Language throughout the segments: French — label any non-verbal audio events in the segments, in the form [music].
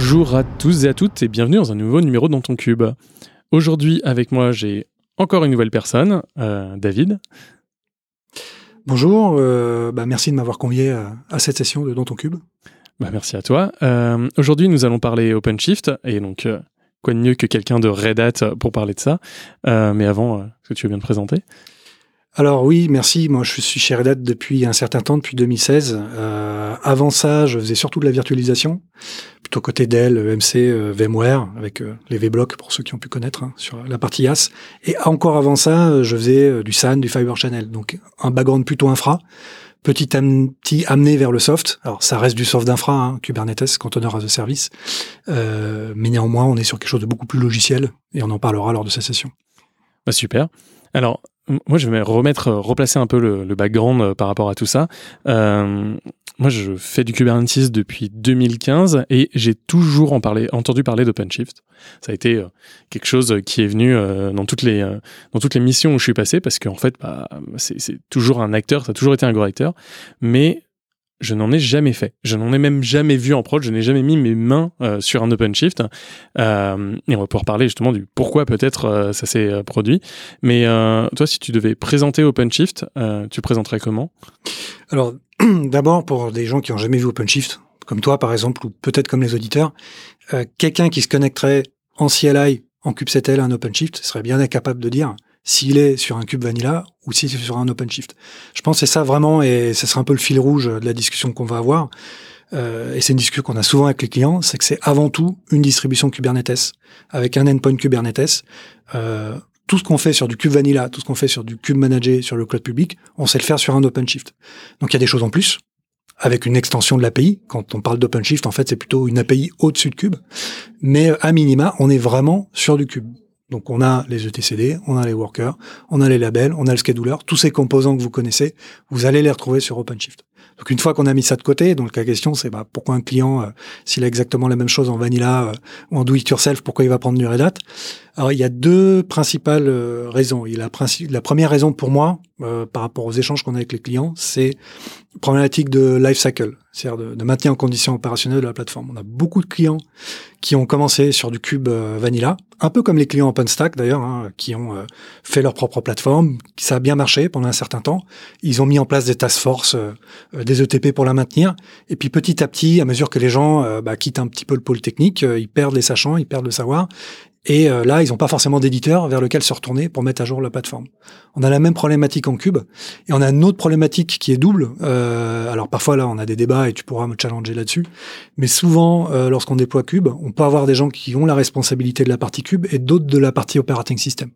Bonjour à tous et à toutes et bienvenue dans un nouveau numéro dans ton cube. Aujourd'hui avec moi j'ai encore une nouvelle personne, euh, David. Bonjour, euh, bah, merci de m'avoir convié à, cette session de Dans ton cube. Bah, merci à toi. Euh, aujourd'hui nous allons parler OpenShift et donc quoi de mieux que quelqu'un de Red Hat pour parler de ça. mais avant, est-ce que tu veux bien te présenter alors oui, merci. Moi, je suis chez Red Hat depuis un certain temps, depuis 2016. Euh, avant ça, je faisais surtout de la virtualisation, plutôt côté Dell, EMC, euh, VMware, avec euh, les VBlocks pour ceux qui ont pu connaître hein, sur la partie IaaS. Et encore avant ça, je faisais du SAN, du Fiber Channel, donc un background plutôt infra, petit à petit amené vers le soft. Alors ça reste du soft d'infra, hein, Kubernetes, container as a service, mais néanmoins, on est sur quelque chose de beaucoup plus logiciel, et on en parlera lors de cette session. Bah super. Alors, moi, je vais remettre, euh, replacer un peu le, background euh, par rapport à tout ça. Euh, moi, je fais du Kubernetes depuis 2015 et j'ai toujours en entendu parler d'OpenShift. Ça a été quelque chose qui est venu dans toutes les dans toutes les missions où je suis passé parce qu'en fait, bah, c'est toujours un acteur, ça a toujours été un gros acteur, mais je n'en ai jamais fait. Je n'en ai même jamais vu en prod. Je n'ai jamais mis mes mains euh, sur un OpenShift. Euh, et on va pouvoir parler justement du pourquoi peut-être euh, ça s'est produit. Mais toi, si tu devais présenter OpenShift, tu présenterais comment? Alors, [clears throat] d'abord pour des gens qui n'ont jamais vu OpenShift, comme toi par exemple, ou peut-être comme les auditeurs, quelqu'un qui se connecterait en CLI, en kubectl à un OpenShift serait bien incapable de dire s'il est sur un cube vanilla ou s'il est sur un OpenShift. Je pense que c'est ça vraiment, et ce sera un peu le fil rouge de la discussion qu'on va avoir. Euh, et c'est une discussion qu'on a souvent avec les clients, c'est que c'est avant tout une distribution Kubernetes avec un endpoint Kubernetes. Euh, tout ce qu'on fait sur du kube vanilla, tout ce qu'on fait sur du kube managé, sur le cloud public, on sait le faire sur un OpenShift. Donc il y a des choses en plus avec une extension de l'API. Quand on parle d'OpenShift, en fait, c'est plutôt une API au-dessus de Cube. Mais à minima, on est vraiment sur du Cube. Donc on a les ETCD, on a les workers, on a les labels, on a le scheduler, tous ces composants que vous connaissez, vous allez les retrouver sur OpenShift. Donc une fois qu'on a mis ça de côté, donc la question c'est bah, pourquoi un client, euh, s'il a exactement la même chose en vanilla euh, ou en do it yourself, pourquoi il va prendre du Red Alors il y a deux principales euh, raisons. Il la, la première raison pour moi, par rapport aux échanges qu'on a avec les clients, c'est problématique de life cycle, c'est-à-dire de, de, maintien en condition opérationnelle de la plateforme. On a beaucoup de clients qui ont commencé sur du cube vanilla, un peu comme les clients OpenStack d'ailleurs, hein, qui ont fait leur propre plateforme, ça a bien marché pendant un certain temps. Ils ont mis en place des task force des ETP pour la maintenir. Et puis petit à petit, à mesure que les gens euh, bah, quittent un petit peu le pôle technique, euh, ils perdent les sachants, ils perdent le savoir. Et euh, là, ils n'ont pas forcément d'éditeur vers lequel se retourner pour mettre à jour la plateforme. On a la même problématique en cube, et on a une autre problématique qui est double. alors parfois là, on a des débats et tu pourras me challenger là-dessus. Mais souvent, lorsqu'on déploie cube, on peut avoir des gens qui ont la responsabilité de la partie cube et d'autres de la partie operating system.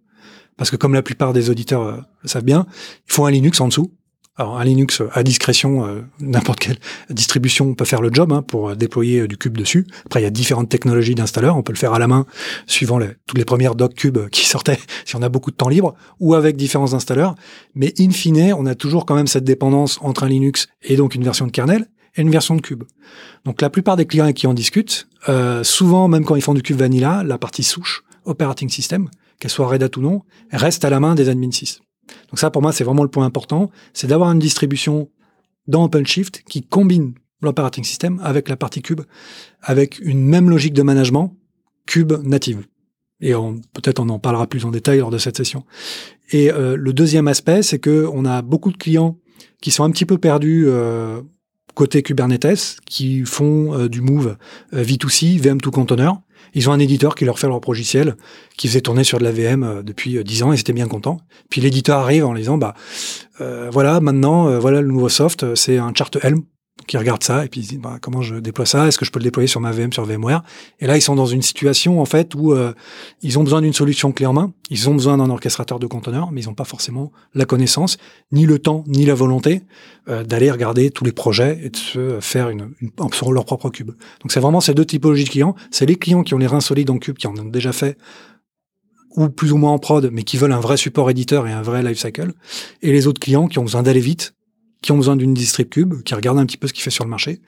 Parce que comme la plupart des auditeurs le savent bien, il faut un Linux en dessous alors un Linux à discrétion, euh, n'importe quelle distribution peut faire le job hein, pour euh, déployer euh, du cube dessus. Après, il y a différentes technologies d'installeurs. On peut le faire à la main, suivant toutes les premières doc cubes qui [laughs] sortaient, si on a beaucoup de temps libre, ou avec différents installeurs. Mais in fine, on a toujours quand même cette dépendance entre un Linux et donc une version de kernel et une version de cube. Donc la plupart des clients qui en discutent, souvent même quand ils font du cube vanilla, la partie souche, operating system, qu'elle soit Red Hat ou non, reste à la main des admin 6. Donc ça, pour moi, c'est vraiment le point important, c'est d'avoir une distribution dans OpenShift qui combine l'operating system avec la partie cube, avec une même logique de management cube native. Et peut-être on en parlera plus en détail lors de cette session. Et euh, le deuxième aspect, c'est que on a beaucoup de clients qui sont un petit peu perdus euh, côté Kubernetes, qui font euh, du move V2C, VM2 Container, ils ont un éditeur qui leur fait leur logiciel, qui faisait tourner sur de la VM euh, depuis 10 euh, ans, et c'était bien content. Puis l'éditeur arrive en disant, bah euh, voilà, maintenant, voilà le nouveau soft, c'est un chart Helm qui regarde ça et puis ils bah, comment je déploie ça? Est-ce que je peux le déployer sur ma VM, sur VMware? Et là, ils sont dans une situation en fait où euh, ils ont besoin d'une solution clé en main, ils ont besoin d'un orchestrateur de conteneurs, mais ils n'ont pas forcément la connaissance, ni le temps, ni la volonté euh, d'aller regarder tous les projets et de se faire une, une sur leur propre cube. Donc c'est vraiment ces deux typologies de clients. C'est les clients qui ont les reins solides en cube, qui en ont déjà fait ou plus ou moins en prod, mais qui veulent un vrai support éditeur et un vrai lifecycle, et les autres clients qui ont besoin d'aller vite, qui ont besoin d'une distrib cube, qui regardent un petit peu ce qu'il fait sur le marché,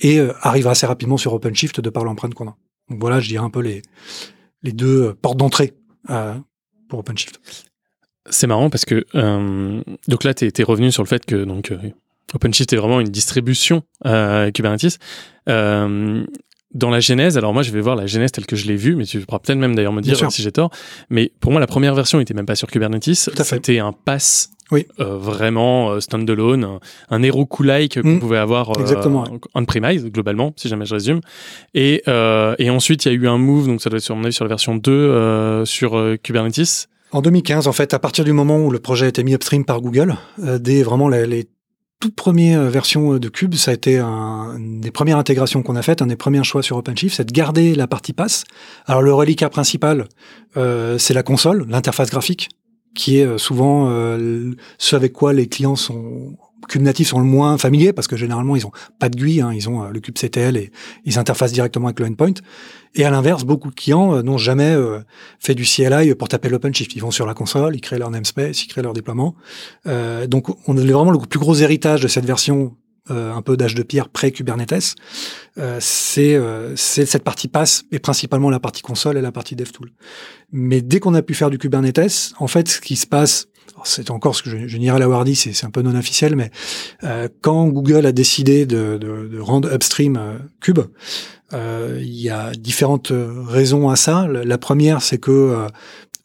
et euh, arrivent assez rapidement sur OpenShift de par l'empreinte qu'on a. Donc voilà, je dirais un peu les, les deux euh, portes d'entrée euh, pour OpenShift. c'est marrant parce que donc là, tu es, revenu sur le fait que donc OpenShift est vraiment une distribution Kubernetes dans la genèse, alors moi je vais voir la genèse telle que je l'ai vue, mais tu pourras peut-être même d'ailleurs me dire si j'ai tort. Mais pour moi, la première version n'était même pas sur Kubernetes. C'était un pass oui. Euh, vraiment euh, standalone, un, un hero like qu'on mm. pouvait avoir euh, on-premise globalement, si jamais je résume. Et, euh, et ensuite, il y a eu un move, donc ça doit être sur, sur la version 2 euh, sur Kubernetes. En 2015, en fait, à partir du moment où le projet a été mis upstream par Google, dès vraiment les, les toute première version de Cube, ça a été un, une des premières intégrations qu'on a faites, un des premiers choix sur OpenShift, c'est de garder la partie pass. Alors le reliquat principal, euh, c'est la console, l'interface graphique, qui est euh, souvent euh, ce avec quoi les clients sont natifs sont le moins familiers parce que généralement ils ont pas de GUI, hein, ils ont euh, le kubectl et ils interfacent directement avec le endpoint. Et à l'inverse, beaucoup de clients n'ont jamais fait du CLI pour taper l'OpenShift. Ils vont sur la console, ils créent leur namespace, ils créent leur déploiement. donc on a vraiment le plus gros héritage de cette version euh, un peu d'âge de pierre pré-Kubernetes, euh, c'est euh, cette partie passe et principalement la partie console et la partie DevTool. Mais dès qu'on a pu faire du Kubernetes, en fait, ce qui se passe, c'est encore ce que je, je n'irai l'avoir dit, c'est un peu non officiel, mais euh, quand Google a décidé de, de, de rendre upstream Kube, il y a différentes raisons à ça. La première, c'est que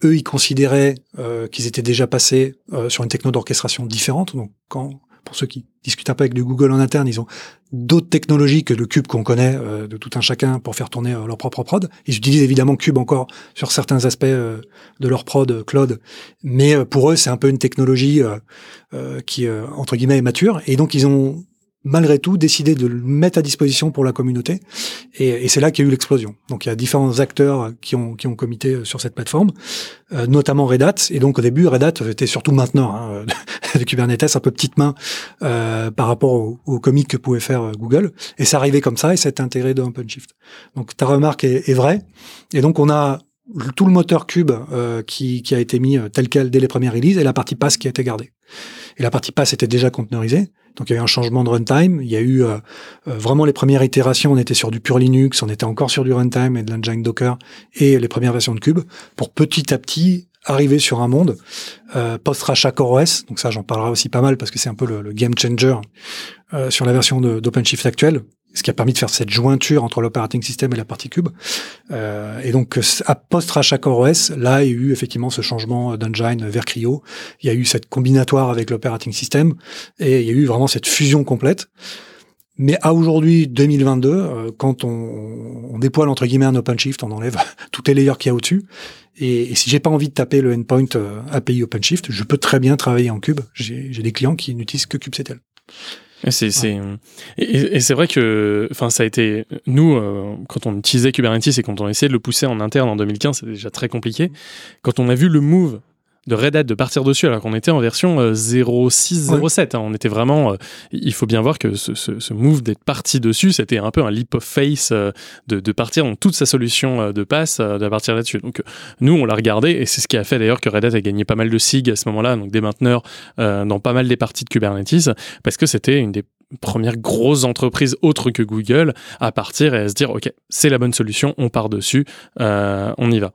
eux, ils considéraient qu'ils étaient déjà passés sur une techno d'orchestration différente. Donc, quand pour ceux qui discutent un peu avec du Google en interne, ils ont d'autres technologies que le Cube qu'on connaît euh, de tout un chacun pour faire tourner euh, leur propre prod. Ils utilisent évidemment Cube encore sur certains aspects euh, de leur prod cloud, mais pour eux c'est un peu une technologie qui entre guillemets est mature et donc ils ont malgré tout décidé de le mettre à disposition pour la communauté. Et, et c'est là qu'il y a eu l'explosion. Donc il y a différents acteurs qui ont, qui ont comité euh, sur cette plateforme, euh, notamment Red Hat. Et donc au début, Red Hat était surtout maintenant hein, [laughs] de Kubernetes, un peu petite main euh, par rapport au, au que pouvait faire euh, Google. Et ça arrivait comme ça et c'est intégré dans OpenShift. Donc ta remarque est, est vraie. Et donc on a tout le moteur Cube euh, qui, qui, a été mis tel quel dès les premières releases et la partie pass qui a été gardée. Et la partie pass était déjà conteneurisée. Donc il y a eu un changement de runtime. Il y a eu euh, euh, vraiment les premières itérations, on était sur du pur Linux, on était encore sur du runtime et de l'engine Docker et les premières versions de Cube pour petit à petit arriver sur un monde euh, post-rachat CoreOS. Donc ça, j'en parlerai aussi pas mal parce que c'est un peu le, game changer euh, sur la version d'OpenShift actuelle ce qui a permis de faire cette jointure entre l'operating system et la partie cube. Euh, et donc, à post-rachat CoreOS, là, il y a eu effectivement ce changement d'engine vers Cryo. Il y a eu cette combinatoire avec l'operating system et il y a eu vraiment cette fusion complète. Mais à aujourd'hui, 2022, euh, quand on, on, déploie entre guillemets un OpenShift, on enlève [laughs] toutes les layers qu'il y a au-dessus. Et, et, si j'ai pas envie de taper le endpoint euh, API OpenShift, je peux très bien travailler en cube. J'ai des clients qui n'utilisent que kubectl. C'est, c'est, et, et c'est vrai que, enfin, ça a été, nous, euh, quand on utilisait Kubernetes et quand on essayait de le pousser en interne en 2015, c'était déjà très compliqué. Quand on a vu le move de Red Hat de partir dessus alors qu'on était en version 0.6, euh, 0.7. Hein. On était vraiment. Euh, il faut bien voir que ce, ce, ce move d'être parti dessus, c'était un peu un leap of face de, de, partir dans toute sa solution de passe de partir là-dessus. Donc nous, on l'a regardé et c'est ce qui a fait d'ailleurs que Red Hat a gagné pas mal de SIG à ce moment-là, donc des mainteneurs dans pas mal des parties de Kubernetes, parce que c'était une des premières grosses entreprises autres que Google à partir et à se dire ok c'est la bonne solution on part dessus euh, on y va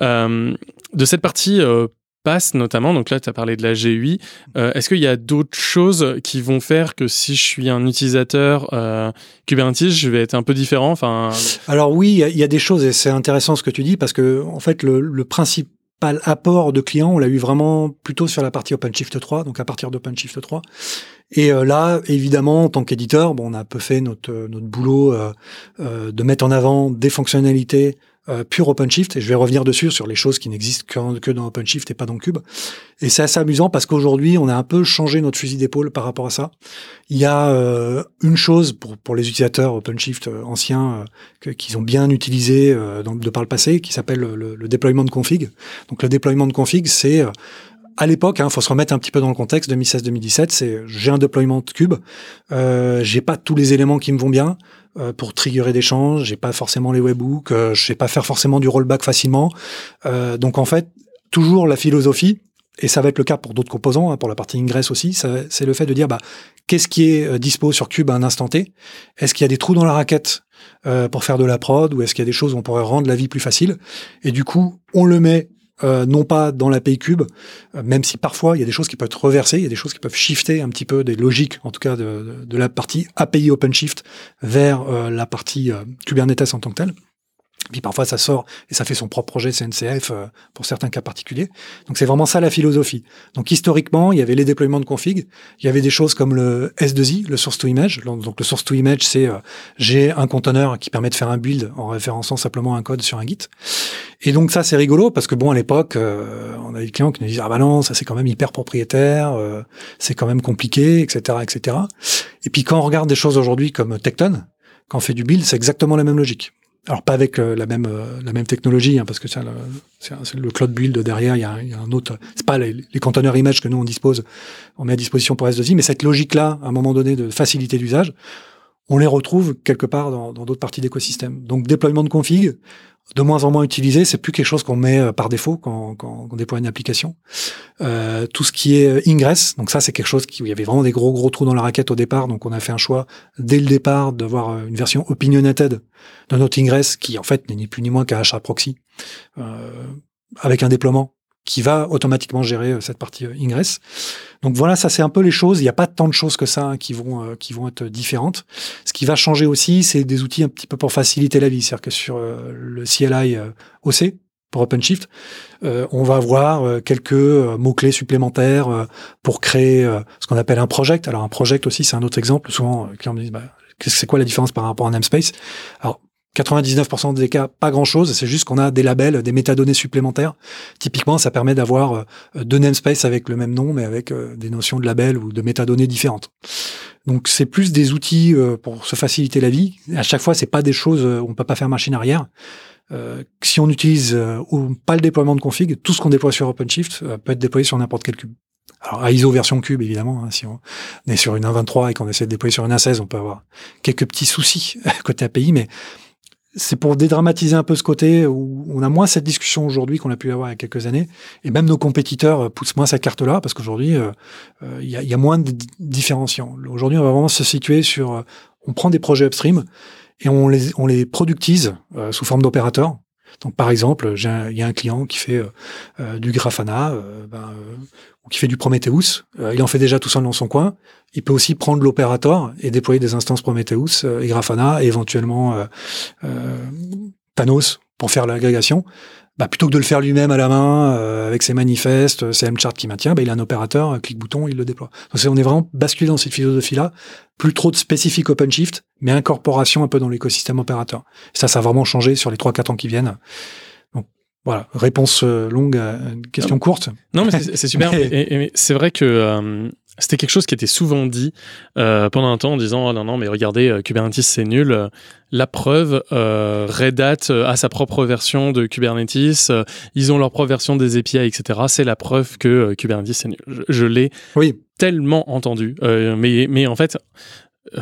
euh, de cette partie euh, passe notamment, donc là tu as parlé de la GUI, euh, est-ce qu'il y a d'autres choses qui vont faire que si je suis un utilisateur euh, Kubernetes, je vais être un peu différent? Alors oui, il y, a des choses et c'est intéressant ce que tu dis parce que en fait le, le principe apport de clients, on l'a eu vraiment plutôt sur la partie OpenShift 3, donc à partir d'OpenShift 3. Et euh, là, évidemment, en tant qu'éditeur, on a un peu fait notre, notre boulot de mettre en avant des fonctionnalités euh, pure OpenShift, et je vais revenir dessus sur les choses qui n'existent que, dans OpenShift et pas dans Cube. Et c'est assez amusant parce qu'aujourd'hui, on a un peu changé notre fusil d'épaule par rapport à ça. Il y a euh, une chose pour, pour les utilisateurs OpenShift euh, anciens euh, qu'ils ont bien utilisé dans, de par le passé, qui s'appelle le, le, déploiement de config. Donc le déploiement de config, c'est à l'époque, il hein, faut se remettre un petit peu dans le contexte 2016-2017. C'est j'ai un déploiement de cube, euh, j'ai pas tous les éléments qui me vont bien euh, pour triggerer des changes, j'ai pas forcément les webhooks, euh, je sais pas faire forcément du rollback facilement. Euh, donc en fait, toujours la philosophie, et ça va être le cas pour d'autres composants, hein, pour la partie ingress aussi, c'est le fait de dire bah qu'est-ce qui est euh, dispo sur Cube à un instant T? Est-ce qu'il y a des trous dans la raquette pour faire de la prod ou est-ce qu'il y a des choses où on pourrait rendre la vie plus facile? Et du coup, on le met euh, non pas dans l'API Cube, euh, même si parfois il y a des choses qui peuvent être reversées, il y a des choses qui peuvent shifter un petit peu des logiques, en tout cas de, la partie API OpenShift vers euh, la partie Kubernetes en tant que telle. Puis parfois ça sort et ça fait son propre projet CNCF euh, pour certains cas particuliers. Donc c'est vraiment ça la philosophie. Donc historiquement, il y avait les déploiements de config, il y avait des choses comme le S2I, le source to image. Donc le source to image, c'est euh, j'ai un conteneur qui permet de faire un build en référençant simplement un code sur un Git. Et donc ça c'est rigolo parce que bon à l'époque, euh, on avait des clients qui nous disaient ah bah non ça c'est quand même hyper propriétaire, c'est quand même compliqué, etc., etc. Et puis quand on regarde des choses aujourd'hui comme Tecton, quand on fait du build, c'est exactement la même logique alors pas avec euh, la même euh, la même technologie hein, parce que c'est le, le, cloud build derrière il y a, un autre c'est pas les, les, conteneurs image que nous on dispose on met à disposition pour S2I mais cette logique là à un moment donné de facilité d'usage on les retrouve quelque part dans d'autres parties d'écosystème. Donc déploiement de config de moins en moins utilisé. C'est plus quelque chose qu'on met euh, par défaut quand, on déploie une application. Euh, tout ce qui est euh, ingress, donc ça c'est quelque chose qui où il y avait vraiment des gros gros trous dans la raquette au départ. Donc on a fait un choix dès le départ d'avoir une version opinionated de notre ingress qui en fait n'est ni plus ni moins qu'un HA proxy avec un déploiement qui va automatiquement gérer euh, cette partie euh, ingress. Donc voilà, ça c'est un peu les choses. Il n'y a pas tant de choses que ça hein, qui vont euh, qui vont être différentes. Ce qui va changer aussi, c'est des outils un petit peu pour faciliter la vie. C'est-à-dire que sur le CLI OC pour OpenShift, on va avoir quelques mots clés supplémentaires pour créer ce qu'on appelle un project. Alors un project aussi, c'est un autre exemple. Souvent, les clients me disent bah, c'est quoi la différence par rapport à un namespace? Alors 99% des cas, pas grand-chose. C'est juste qu'on a des labels, des métadonnées supplémentaires. Typiquement, ça permet d'avoir euh, deux namespaces avec le même nom, mais avec euh, des notions de labels ou de métadonnées différentes. Donc, c'est plus des outils euh, pour se faciliter la vie. À chaque fois, c'est pas des choses où on peut pas faire machine arrière. si on utilise pas le déploiement de config, tout ce qu'on déploie sur OpenShift peut être déployé sur n'importe quel cube. Alors à ISO version cube évidemment, hein, si on est sur une 1.23 et qu'on essaie de déployer sur une 1.16, on peut avoir quelques petits soucis [laughs] côté API, mais c'est pour dédramatiser un peu ce côté où on a moins cette discussion aujourd'hui qu'on a pu avoir il y a quelques années. Et même nos compétiteurs euh, poussent moins cette carte-là parce qu'aujourd'hui, euh, euh, il y, a, moins de différenciants. Aujourd'hui, on va vraiment se situer sur... on prend des projets upstream et on les, on les productise sous forme d'opérateurs. Donc, par exemple, il y a un client qui fait du Grafana, ben, ou qui fait du Prometheus. il en fait déjà tout seul dans son coin. Il peut aussi prendre l'opérateur et déployer des instances Prometheus euh, et Grafana et éventuellement euh, euh, Panos pour faire l'agrégation. Bah, plutôt que de le faire lui-même à la main avec ses manifestes, ses M-charts qui maintient, bah, il a un opérateur, un clic-bouton, il le déploie. Donc on est vraiment basculé dans cette philosophie-là, plus trop de spécifique OpenShift, mais incorporation un peu dans l'écosystème opérateur. ça, ça a vraiment changé sur les 3-4 ans qui viennent. Donc voilà, réponse longue à une question courte. Non, mais c'est super. [laughs] et, c'est vrai que c'était quelque chose qui était souvent dit euh, pendant un temps en disant oh non non mais regardez euh, Kubernetes c'est nul. La preuve, euh, Red Hat a sa propre version de Kubernetes, ils ont leur propre version des API etc. C'est la preuve que Kubernetes c'est nul. Je, je l'ai oui. tellement entendu, mais mais en fait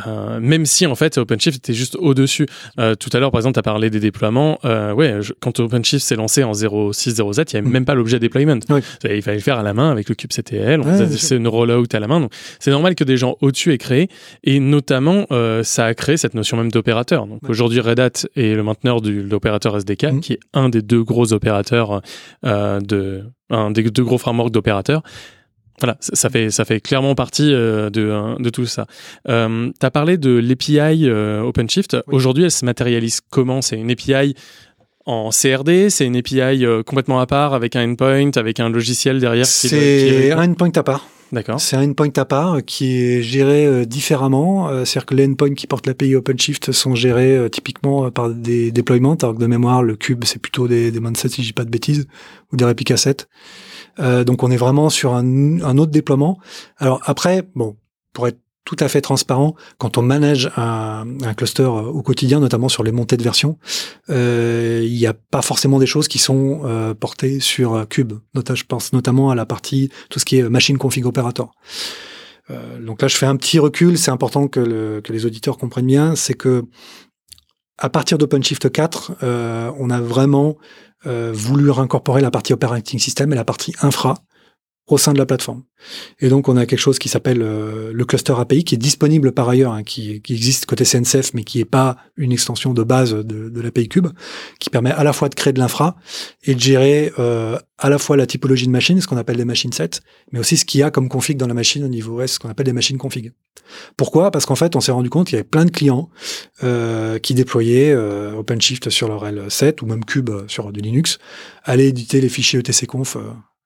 euh, même si en fait OpenShift était juste au-dessus. Euh, tout à l'heure, par exemple, tu as parlé des déploiements. Euh, ouais, quand OpenShift s'est lancé en 0.6.0z, il n'y avait mm. même pas l'objet deployment. Il fallait le faire à la main avec le kubectl. c'est une rollout à la main. Donc, c'est normal que des gens au-dessus aient créé. Et notamment, euh, ça a créé cette notion même d'opérateur. Donc, aujourd'hui, Red Hat est le mainteneur de l'opérateur SDK, mm. qui est un des deux gros opérateurs de, un des deux gros frameworks d'opérateurs. Voilà, ça fait ça fait clairement partie euh, de, euh, de tout ça. Euh, tu as parlé de l'API euh, OpenShift. Aujourd'hui, elle se matérialise comment? C'est une API en CRD C'est une API complètement à part avec un endpoint, avec un logiciel derrière C'est un endpoint à part. D'accord. C'est un endpoint à part qui est géré différemment. C'est-à-dire que les endpoints qui portent l'API OpenShift sont gérés typiquement par des déployments, alors que de mémoire, le cube, c'est plutôt des, des si je dis pas de bêtises, ou des répliques assets. Euh, donc on est vraiment sur un, un, autre déploiement. Alors après, bon, pour être tout à fait transparent, quand on manage un, un cluster euh, au quotidien, notamment sur les montées de version, euh, il n'y a pas forcément des choses qui sont euh, portées sur Cube. je pense notamment à la partie tout ce qui est machine config operator. Euh, donc là, je fais un petit recul. C'est important que, le, que les auditeurs comprennent bien. C'est que à partir d'OpenShift 4, on a vraiment euh, voulu incorporer la partie operating system et la partie infra au sein de la plateforme. Et donc, on a quelque chose qui s'appelle euh, le cluster API, qui est disponible par ailleurs, hein, qui, qui, existe côté CNCF, mais qui n'est pas une extension de base de, de l'API Cube, qui permet à la fois de créer de l'infra et de gérer euh, à la fois la typologie de machine, ce qu'on appelle des machines sets, mais aussi ce qu'il y a comme config dans la machine au niveau S, ce qu'on appelle des machines config. Pourquoi? Parce qu'en fait, on s'est rendu compte qu'il y avait plein de clients euh, qui déployaient euh, OpenShift sur leur L7 ou même Cube sur du Linux, allaient éditer les fichiers etcconf euh,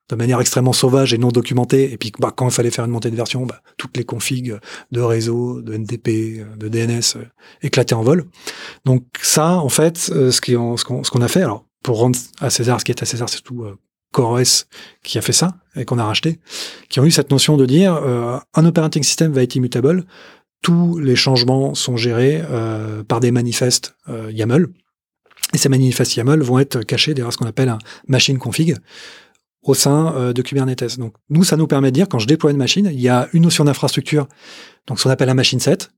de manière extrêmement sauvage et non documentée. Et puis, bah, quand il fallait faire une montée de version, bah, toutes les configs de réseau, de NTP, de DNS euh, éclataient en vol. Donc ça, en fait, euh, ce qu'on a fait, alors pour rendre à César ce qui est à César, c'est tout euh, CoreOS qui a fait ça et qu'on a racheté, qui ont eu cette notion de dire euh, un operating system va être immutable, tous les changements sont gérés euh, par des manifestes YAML. Et ces manifestes YAML vont être cachés derrière ce qu'on appelle un machine config au sein euh, de Kubernetes. Donc nous, ça nous permet de dire, quand je déploie une machine, il y a une notion d'infrastructure, donc ce qu'on appelle un machine set.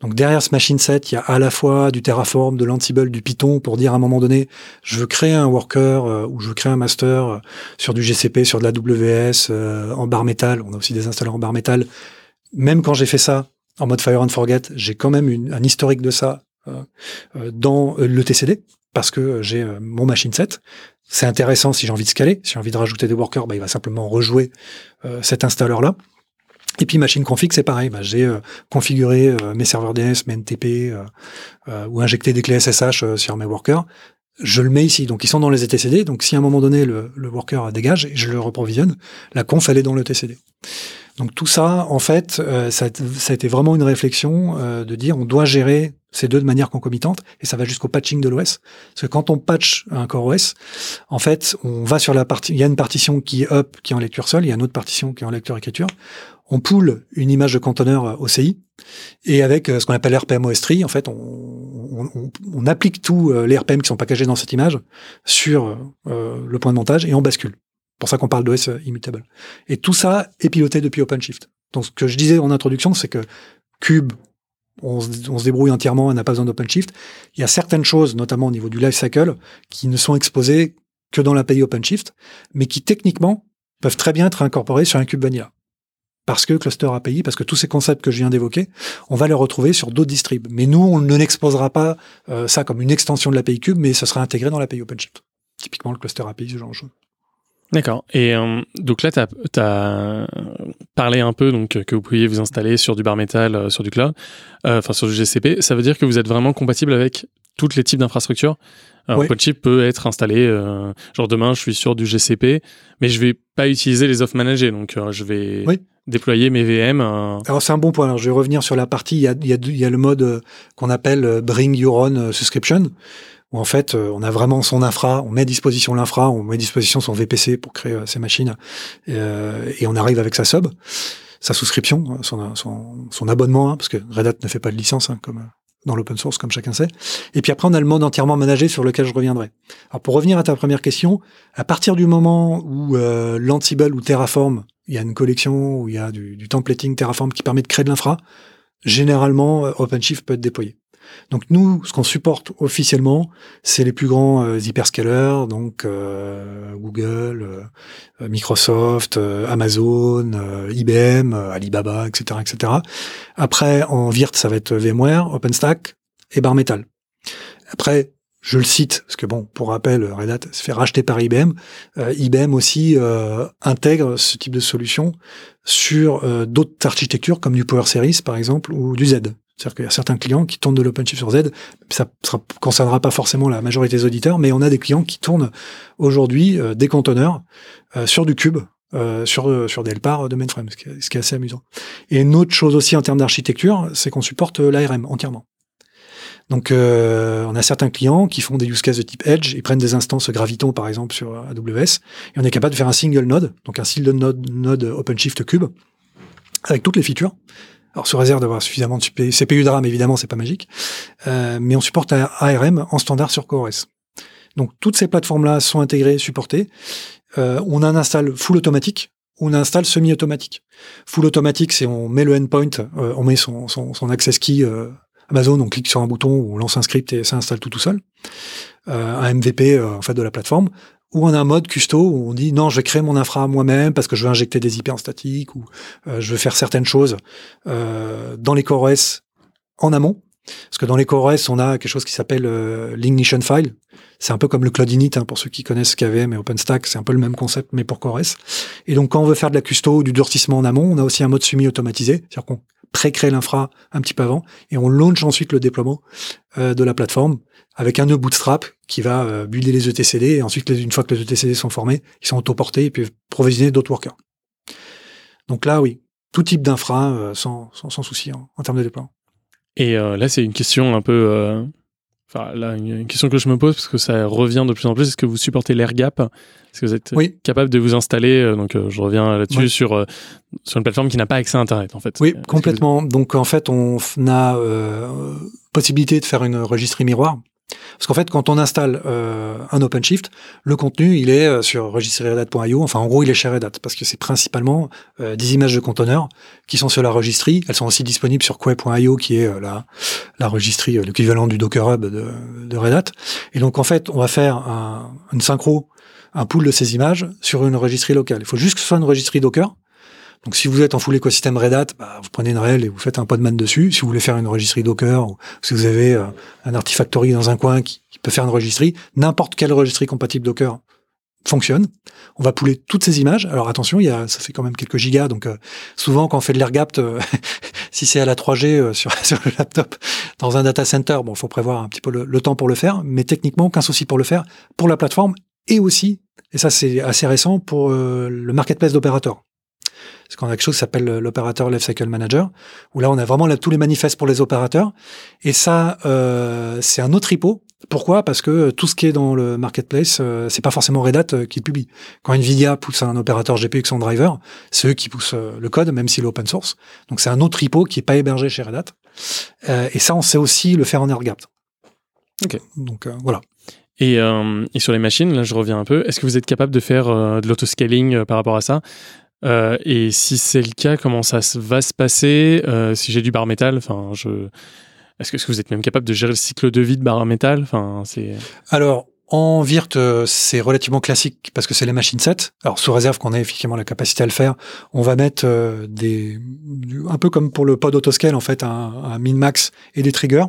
Donc derrière ce machine set, il y a à la fois du Terraform, de l'Ansible, du Python pour dire à un moment donné, je veux créer un worker euh, ou je veux créer un master euh, sur du GCP, sur de la WS, en bar metal. On a aussi des installeurs en bar metal. Même quand j'ai fait ça en mode Fire and Forget, j'ai quand même une, un historique de ça dans le TCD parce que j'ai mon machine set. C'est intéressant si j'ai envie de scaler. Si j'ai envie de rajouter des workers, bah, il va simplement rejouer euh, cet installeur-là. Et puis machine config, c'est pareil. Bah, j'ai euh, configuré euh, mes serveurs DNS, mes NTP, ou injecté des clés SSH sur mes workers. Je le mets ici. Donc ils sont dans les etcd. Donc si à un moment donné le, le worker dégage, je le reprovisionne. La conf elle est dans le TCD. Donc tout ça, en fait, ça, ça, a été vraiment une réflexion de dire on doit gérer ces deux de manière concomitante, et ça va jusqu'au patching de l'OS. Parce que quand on patch un core OS, en fait, on va sur la partie, il y a une partition qui est up, qui est en lecture seule, il y a une autre partition qui est en lecture-écriture. On poule une image de conteneur OCI, et avec euh, ce qu'on appelle RPM OS Tree, en fait, on, applique tous euh, les RPM qui sont packagés dans cette image sur euh, le point de montage, et on bascule. Pour ça qu'on parle d'OS immutable. Et tout ça est piloté depuis OpenShift. Donc, ce que je disais en introduction, c'est que Cube, on se, débrouille entièrement, on n'a pas besoin d'OpenShift. Il y a certaines choses, notamment au niveau du lifecycle, qui ne sont exposées que dans l'API OpenShift, mais qui techniquement peuvent très bien être incorporées sur un cube. Parce que cluster API, parce que tous ces concepts que je viens d'évoquer, on va les retrouver sur d'autres distribs. Mais nous, on ne n'exposera pas euh, ça comme une extension de l'API cube, mais ce sera intégré dans l'API OpenShift. Typiquement le cluster API, ce genre de choses. D'accord. Et euh, donc là, tu as, parlé un peu donc que vous pouviez vous installer sur du bar metal, euh, sur du cloud, euh, enfin sur du GCP. Ça veut dire que vous êtes vraiment compatible avec tous les types d'infrastructures. Oui. peut être installé, genre demain, je suis sur du GCP, mais je vais pas utiliser les off managés, donc je vais déployer mes VM. Alors c'est un bon point. Alors je vais revenir sur la partie. Il y a, il y a, il y a le mode qu'on appelle Bring Your Own Subscription où en fait euh, on a vraiment son infra, on met à disposition l'infra, on met à disposition son VPC pour créer euh, ses machines, euh, et, on arrive avec sa sub, sa souscription, son, abonnement, hein, parce que Red Hat ne fait pas de licence, hein, comme dans l'open source, comme chacun sait. Et puis après, on a le mode entièrement managé sur lequel je reviendrai. Alors pour revenir à ta première question, à partir du moment où euh, l'Ansible ou Terraform, il y a une collection où il y a du, du templating Terraform qui permet de créer de l'infra, généralement OpenShift peut être déployé. Donc nous, ce qu'on supporte officiellement, c'est les plus grands euh, hyperscalers, donc euh, Google, euh, Microsoft, Amazon, IBM, Alibaba, etc., etc. Après, en virt, ça va être VMware, OpenStack et Bar Metal. Après, je le cite parce que bon, pour rappel, Red Hat se fait racheter par IBM. IBM aussi intègre ce type de solution sur d'autres architectures comme du Power Series par exemple ou du Z. C'est-à-dire qu'il y a certains clients qui tournent de l'OpenShift sur Z. Ça ne concernera pas forcément la majorité des auditeurs, mais on a des clients qui tournent aujourd'hui euh, des conteneurs euh, sur du cube, euh, sur, sur des LPAR de mainframe, ce qui, est, assez amusant. Et une autre chose aussi en termes d'architecture, c'est qu'on supporte l'ARM entièrement. Donc, on a certains clients qui font des use cases de type Edge, ils prennent des instances Graviton par exemple sur AWS, et on est capable de faire un single node, donc un single node, node OpenShift Cube, avec toutes les features, alors sous réserve d'avoir suffisamment de CPU de RAM, évidemment, c'est pas magique. Euh, mais on supporte ARM en standard sur CoreOS. Donc toutes ces plateformes-là sont intégrées, supportées. Euh, on en installe full automatique, on installe semi-automatique. Full automatique, c'est on met le endpoint, euh, on met son, son, son access key euh, Amazon, on clique sur un bouton, on lance un script et ça installe tout tout seul. Euh, un MVP en fait de la plateforme. Ou a un mode custo où on dit non, je vais créer mon infra moi-même parce que je veux injecter des IP en statique ou euh, je veux faire certaines choses euh, dans les CoreOS en amont. Parce que dans les CoreOS, on a quelque chose qui s'appelle euh, l'ignition file. C'est un peu comme le Cloud Init, hein, pour ceux qui connaissent KVM et OpenStack, c'est un peu le même concept, mais pour CoreOS. Et donc, quand on veut faire de la custo ou du durcissement en amont, on a aussi un mode semi-automatisé, c'est-à-dire pré-crée l'infra un petit peu avant et on launch ensuite le déploiement euh, de la plateforme avec un nœud bootstrap qui va euh, builder les ETCD et ensuite, une fois que les ETCD sont formés, ils sont autoportés et puis provisionner d'autres workers. Donc là, oui, tout type d'infra euh, sans, sans, souci en, termes de déploiement. Et là, c'est une question un peu. Euh, enfin, là, une, question que je me pose parce que ça revient de plus en plus. Est-ce que vous supportez l'AirGap? Est-ce que vous êtes oui. capable de vous installer euh, Donc, je reviens là-dessus oui. sur sur une plateforme qui n'a pas accès à Internet, en fait? Oui, complètement. Vous... Donc, en fait, on a possibilité de faire une registrie miroir. Parce qu'en fait, quand on installe euh, un OpenShift, le contenu, il est sur registry-redhat.io. Enfin, en gros, il est chez Red Hat parce que c'est principalement euh, des images de conteneurs qui sont sur la registrie. Elles sont aussi disponibles sur Quay.io, qui est euh, la, la registrie, l'équivalent du Docker Hub de, de, Red Hat. Et donc, en fait, on va faire un, une synchro, un pool de ces images sur une registrie locale. Il faut juste que ce soit une registrie Docker. Donc, si vous êtes en full écosystème Red Hat, bah, vous prenez une REL et vous faites un podman dessus. Si vous voulez faire une registrie Docker, ou si vous avez euh, un Artifactory dans un coin qui, peut faire une registrie, n'importe quelle registrie compatible Docker fonctionne. On va pouler toutes ces images. Alors attention, il y a, ça fait quand même quelques gigas. Donc euh, souvent, quand on fait de l'airgapt, euh, [laughs] si c'est à la 3G euh, [laughs] sur, le laptop dans un data center, bon, il faut prévoir un petit peu le, le, temps pour le faire. Mais techniquement, aucun souci pour le faire pour la plateforme et aussi, et ça c'est assez récent, pour le marketplace d'opérateurs. Parce qu'on a quelque chose qui s'appelle l'opérateur Lifecycle Manager, où là on a vraiment là, tous les manifestes pour les opérateurs. Et ça, euh, c'est un autre repo. Pourquoi? Parce que tout ce qui est dans le marketplace, euh, c'est pas forcément Red Hat euh, qui le publie. Quand Nvidia pousse un opérateur GPU avec son driver, c'est eux qui poussent euh, le code, même s'il est open source. Donc c'est un autre repo qui est pas hébergé chez Red Hat. Euh, et ça, on sait aussi le faire en airgap. Ok. Donc voilà. Et, euh, et, sur les machines, là je reviens un peu, est-ce que vous êtes capable de faire euh, de l'autoscaling euh, par rapport à ça? Euh, et si c'est le cas, comment ça va se passer euh, Si j'ai du bar métal, enfin, je... est-ce que, vous êtes même capable de gérer le cycle de vie de bar métal? Enfin. Alors. En Virt, c'est relativement classique parce que c'est les machines 7. Alors, sous réserve qu'on ait effectivement la capacité à le faire, on va mettre euh, des, un peu comme pour le pod autoscale, en fait, un, min-max et des triggers.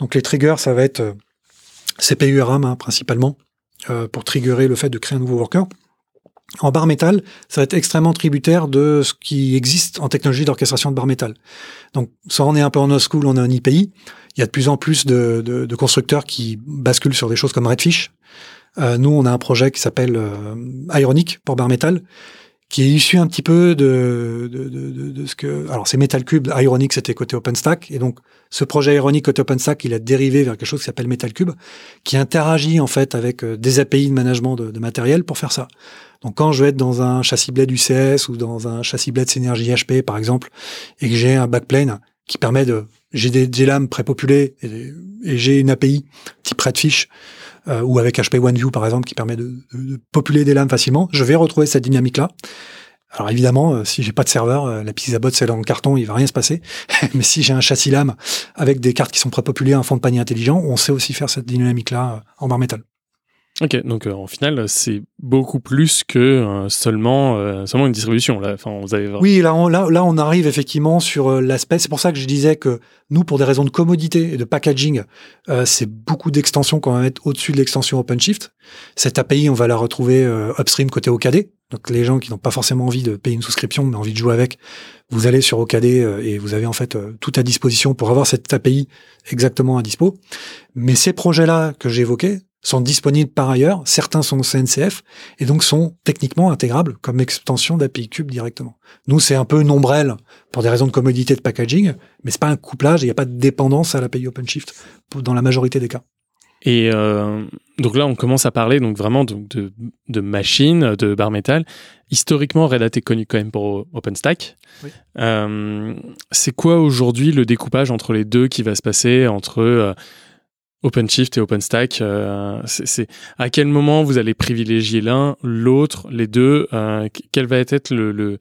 Donc, les triggers, ça va être CPU RAM, hein, principalement, euh, pour triggerer le fait de créer un nouveau worker. En bar métal, ça va être extrêmement tributaire de ce qui existe en technologie d'orchestration de bar métal. Donc, soit on est un peu en old school, on a un IPI. Il y a de plus en plus de, de, de constructeurs qui basculent sur des choses comme Redfish. Euh, nous, on a un projet qui s'appelle euh, Ironic pour bar métal, qui est issu un petit peu de, de, de, de ce que... Alors, c'est Metal Cube, Ironic, c'était côté OpenStack. Et donc, ce projet Ironic côté OpenStack, il a dérivé vers quelque chose qui s'appelle Metal Cube, qui interagit en fait avec des API de management de, matériel pour faire ça. Donc quand je vais être dans un châssis blade UCS ou dans un châssis blade Synergy HP par exemple, et que j'ai un backplane qui permet de j'ai des, lames prépopulées et, et j'ai une API type Redfish euh, ou avec HP OneView par exemple qui permet de, de, populer des lames facilement, je vais retrouver cette dynamique là. Alors évidemment, euh, si j'ai pas de serveur, euh, la PizzaBot c'est dans le carton, il va rien se passer. [laughs] Mais si j'ai un châssis lame avec des cartes qui sont prépopulées, un fond de panier intelligent, on sait aussi faire cette dynamique là en bar métal. Ok, donc euh, en final, c'est beaucoup plus que euh, seulement euh, seulement une distribution. Là, enfin, vous avez. Oui, là, on, là, là, on arrive effectivement sur euh, l'aspect. C'est pour ça que je disais que nous, pour des raisons de commodité et de packaging, euh, c'est beaucoup d'extensions qu'on va mettre au-dessus de l'extension OpenShift. Cette API, on va la retrouver upstream côté OKD. Donc les gens qui n'ont pas forcément envie de payer une souscription, mais envie de jouer avec, vous allez sur OKD et vous avez en fait tout à disposition pour avoir cette API exactement à dispo. Mais ces projets-là que j'évoquais sont disponibles par ailleurs. Certains sont au CNCF et donc sont techniquement intégrables comme extension d'API Cube directement. Nous, c'est un peu une ombrelle pour des raisons de commodité de packaging, mais c'est pas un couplage. Il n'y a pas de dépendance à l'API OpenShift dans la majorité des cas. Et euh, donc là, on commence à parler donc vraiment de, de, de machines, de bar métal. Historiquement, Red Hat est connu quand même pour OpenStack. Oui. Euh, c'est quoi aujourd'hui le découpage entre les deux qui va se passer entre euh, OpenShift et OpenStack, euh, c'est à quel moment vous allez privilégier l'un, l'autre, les deux euh, Quel va être le, le,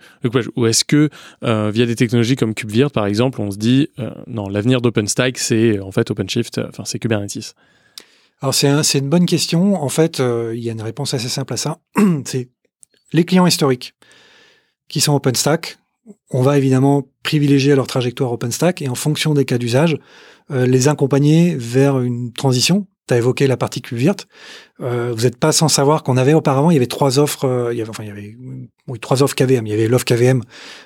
Ou est-ce que euh, via des technologies comme KubeVirt par exemple, on se dit non, l'avenir d'OpenStack c'est en fait OpenShift, enfin c'est Kubernetes Alors c'est un, une bonne question. En fait, il y a une réponse assez simple à ça. [clears throat] c'est les clients historiques qui sont OpenStack. On va évidemment privilégier leur trajectoire OpenStack et en fonction des cas d'usage, les accompagner vers une transition tu as évoqué la partie CubeVirt. Euh, vous n'êtes pas sans savoir qu'on avait auparavant, il y avait trois offres, euh, il y avait, enfin il y avait oui, trois offres KVM. Il y avait l'offre KVM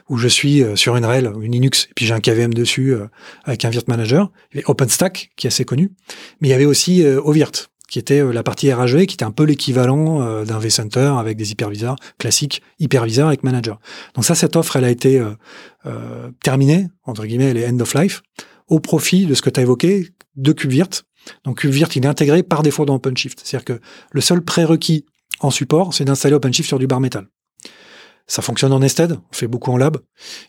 où je suis euh, sur une RHEL, une Linux, et puis j'ai un KVM dessus euh, avec un Virt Manager. Il y avait OpenStack qui est assez connu, mais il y avait aussi OVirt qui était la partie RAG, qui était un peu l'équivalent d'un vCenter avec des hyperviseurs classiques, hyperviseurs avec manager. Donc ça, cette offre, elle a été terminée, entre guillemets, elle est end of life, au profit de ce que tu as évoqué, de KubeVirt, donc KubeVirt, il est intégré par défaut dans OpenShift. C'est-à-dire que le seul prérequis en support, c'est d'installer OpenShift sur du bar metal. Ça fonctionne en nested, on fait beaucoup en lab.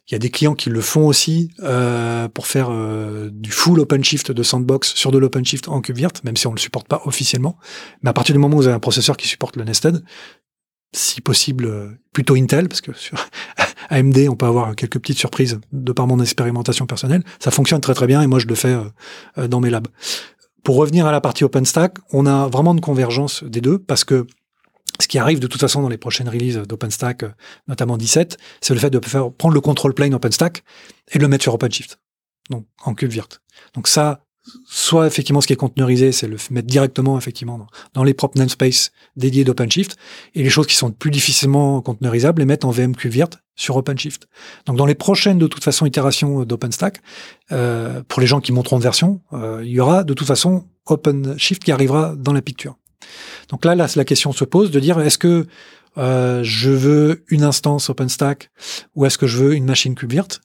Il y a des clients qui le font aussi euh, pour faire euh, du full OpenShift de sandbox sur de l'OpenShift en KubeVirt, même si on ne le supporte pas officiellement. Mais à partir du moment où vous avez un processeur qui supporte le nested, si possible euh, plutôt Intel, parce que sur [laughs] AMD, on peut avoir quelques petites surprises de par mon expérimentation personnelle. Ça fonctionne très très bien et moi je le fais dans mes labs. Pour revenir à la partie OpenStack, on a vraiment une convergence des deux parce que ce qui arrive de toute façon dans les prochaines releases d'OpenStack, notamment 17, c'est le fait de faire prendre le control plane OpenStack et de le mettre sur OpenShift, donc en virt. Donc ça, soit effectivement ce qui est conteneurisé, c'est le mettre directement effectivement dans, les propres namespaces dédiés d'OpenShift, et les choses qui sont plus difficilement conteneurisables, les mettre en VM virt sur OpenShift. Donc dans les prochaines de toute façon itérations d'OpenStack, euh, pour les gens qui monteront de version, euh, il y aura de toute façon OpenShift qui arrivera dans la picture. Donc là, là la question se pose de dire est-ce que euh, je veux une instance OpenStack ou est-ce que je veux une machine KubeVirt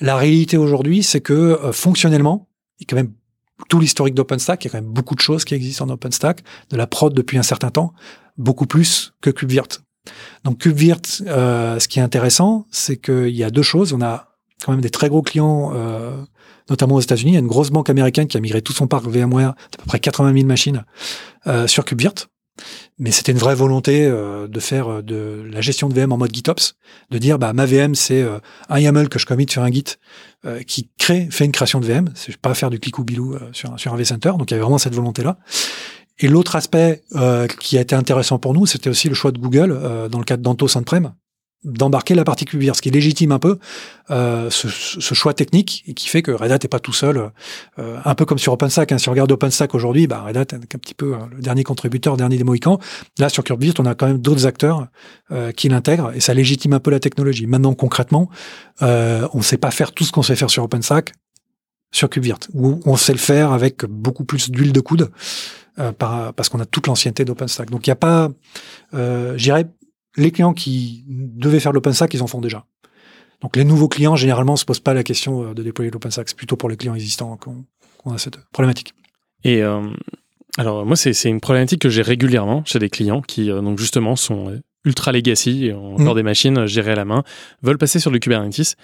La réalité aujourd'hui, c'est que euh, fonctionnellement, il y a quand même tout l'historique d'OpenStack, il y a quand même beaucoup de choses qui existent en OpenStack, de la prod depuis un certain temps, beaucoup plus que KubeVirt. Donc KubeVirt, euh, ce qui est intéressant, c'est qu'il y a deux choses. On a quand même des très gros clients, euh, notamment aux États-Unis. Il y a une grosse banque américaine qui a migré tout son parc VMware, à peu près 80 000 machines, euh, sur KubeVirt. Mais c'était une vraie volonté euh, de faire euh, de la gestion de VM en mode GitOps, de dire bah ma VM c'est euh, un YAML que je commit sur un Git qui crée fait une création de VM, c'est pas faire du clic ou bilou sur sur un vCenter. Donc il y avait vraiment cette volonté là. Et l'autre aspect qui a été intéressant pour nous, c'était aussi le choix de Google dans le cadre d'Antos on-prem, d'embarquer la partie ce qui légitime un peu euh, ce, ce, choix technique et qui fait que Red Hat n'est pas tout seul, euh, un peu comme sur OpenStack. Hein. Si on regarde OpenStack aujourd'hui, bah, Red Hat est un petit peu hein, le dernier contributeur, le dernier des Mohicans. Là, sur KubeVirt, on a quand même d'autres acteurs euh, qui l'intègrent et ça légitime un peu la technologie. Maintenant, concrètement, euh, on ne sait pas faire tout ce qu'on sait faire sur OpenStack sur KubeVirt, ou on sait le faire avec beaucoup plus d'huile de coude. Euh, par, parce qu'on a toute l'ancienneté d'OpenStack. Donc il n'y a pas, euh, j'irais les clients qui devaient faire l'OpenStack, ils en font déjà. Donc les nouveaux clients, généralement, se posent pas la question euh, de déployer l'OpenStack. C'est plutôt pour les clients existants qu'on a cette problématique. Et euh, alors moi, c'est une problématique que j'ai régulièrement chez des clients qui, euh, donc justement, sont ultra legacy, ont encore mmh. des machines gérées à la main, veulent passer sur le Kubernetes.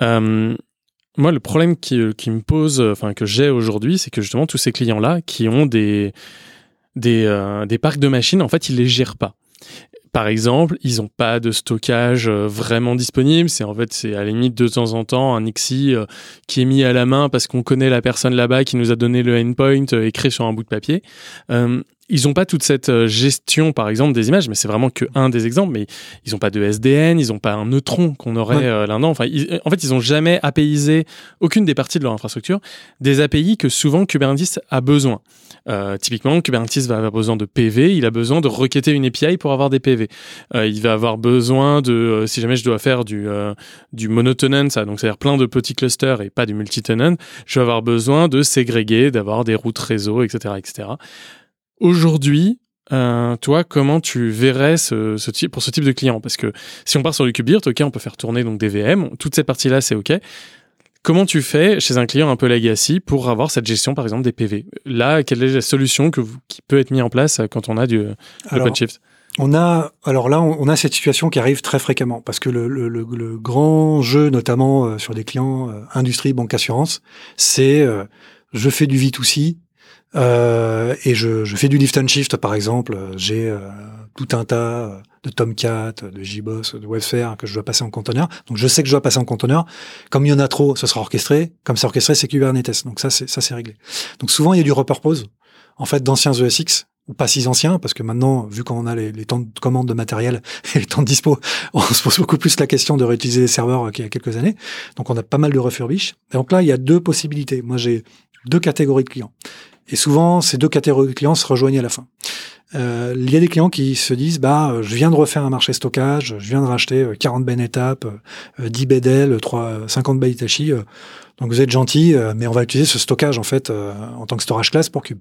moi, le problème qui, qui me pose, enfin que j'ai aujourd'hui, c'est que justement tous ces clients-là qui ont des des, des parcs de machines, en fait, ils les gèrent pas par exemple, ils n'ont pas de stockage euh, vraiment disponible. C'est en fait, c'est à la limite de temps en temps un XI euh, qui est mis à la main parce qu'on connaît la personne là-bas qui nous a donné le endpoint euh, écrit sur un bout de papier ils n'ont pas toute cette gestion, par exemple, des images, mais c'est vraiment que un des exemples. Mais ils n'ont pas de SDN, ils n'ont pas un neutron qu'on aurait euh, là-dedans. Enfin, en fait, ils n'ont jamais APIisé aucune des parties de leur infrastructure, des API que souvent Kubernetes a besoin. Euh, typiquement, Kubernetes va avoir besoin de PV, il a besoin de requêter une API pour avoir des PV. Euh, il va avoir besoin de, euh, si jamais je dois faire du, du monotenant, ça, donc c'est-à-dire plein de petits clusters et pas du multitenant, je vais avoir besoin de ségréguer, d'avoir des routes réseau, etc., etc. Aujourd'hui, toi, comment tu verrais ce, type pour ce type de client? Parce que si on part sur du KubeVirt, ok, on peut faire tourner donc des VM, toute cette partie-là, c'est ok. Comment tu fais chez un client un peu legacy pour avoir cette gestion, par exemple, des PV Là, quelle est la solution que qui peut être mise en place quand on a du OpenShift on a, alors là, on a cette situation qui arrive très fréquemment parce que le, le, le, grand jeu, notamment euh, sur des clients euh, industrie, banque, assurance, c'est je fais du V2C, euh, et je, je, fais du lift and shift, par exemple. J'ai euh, tout un tas de Tomcat, de JBoss, de Websphere que je dois passer en conteneur. Donc je sais que je dois passer en conteneur. Comme il y en a trop, ce sera orchestré. Comme c'est orchestré, c'est Kubernetes. Donc ça, c'est ça, réglé. Donc souvent il y a du repurpose en fait d'anciens ESX ou pas si anciens, parce que maintenant, vu qu'on a les, temps de commande de matériel [laughs] et les temps de dispo, on se pose beaucoup plus la question de réutiliser les serveurs qu'il y a quelques années. Donc on a pas mal de refurbish. Et donc là, il y a deux possibilités. Moi, j'ai deux catégories de clients. Et souvent, ces deux catégories de clients se rejoignent à la fin. Euh, il y a des clients qui se disent bah je viens de refaire un marché stockage, je viens de racheter 40 Ben étapes, 10 BDL, 3, 50 bay Itachi. donc vous êtes gentil, euh, mais on va utiliser ce stockage en fait euh, en tant que storage class pour Cube.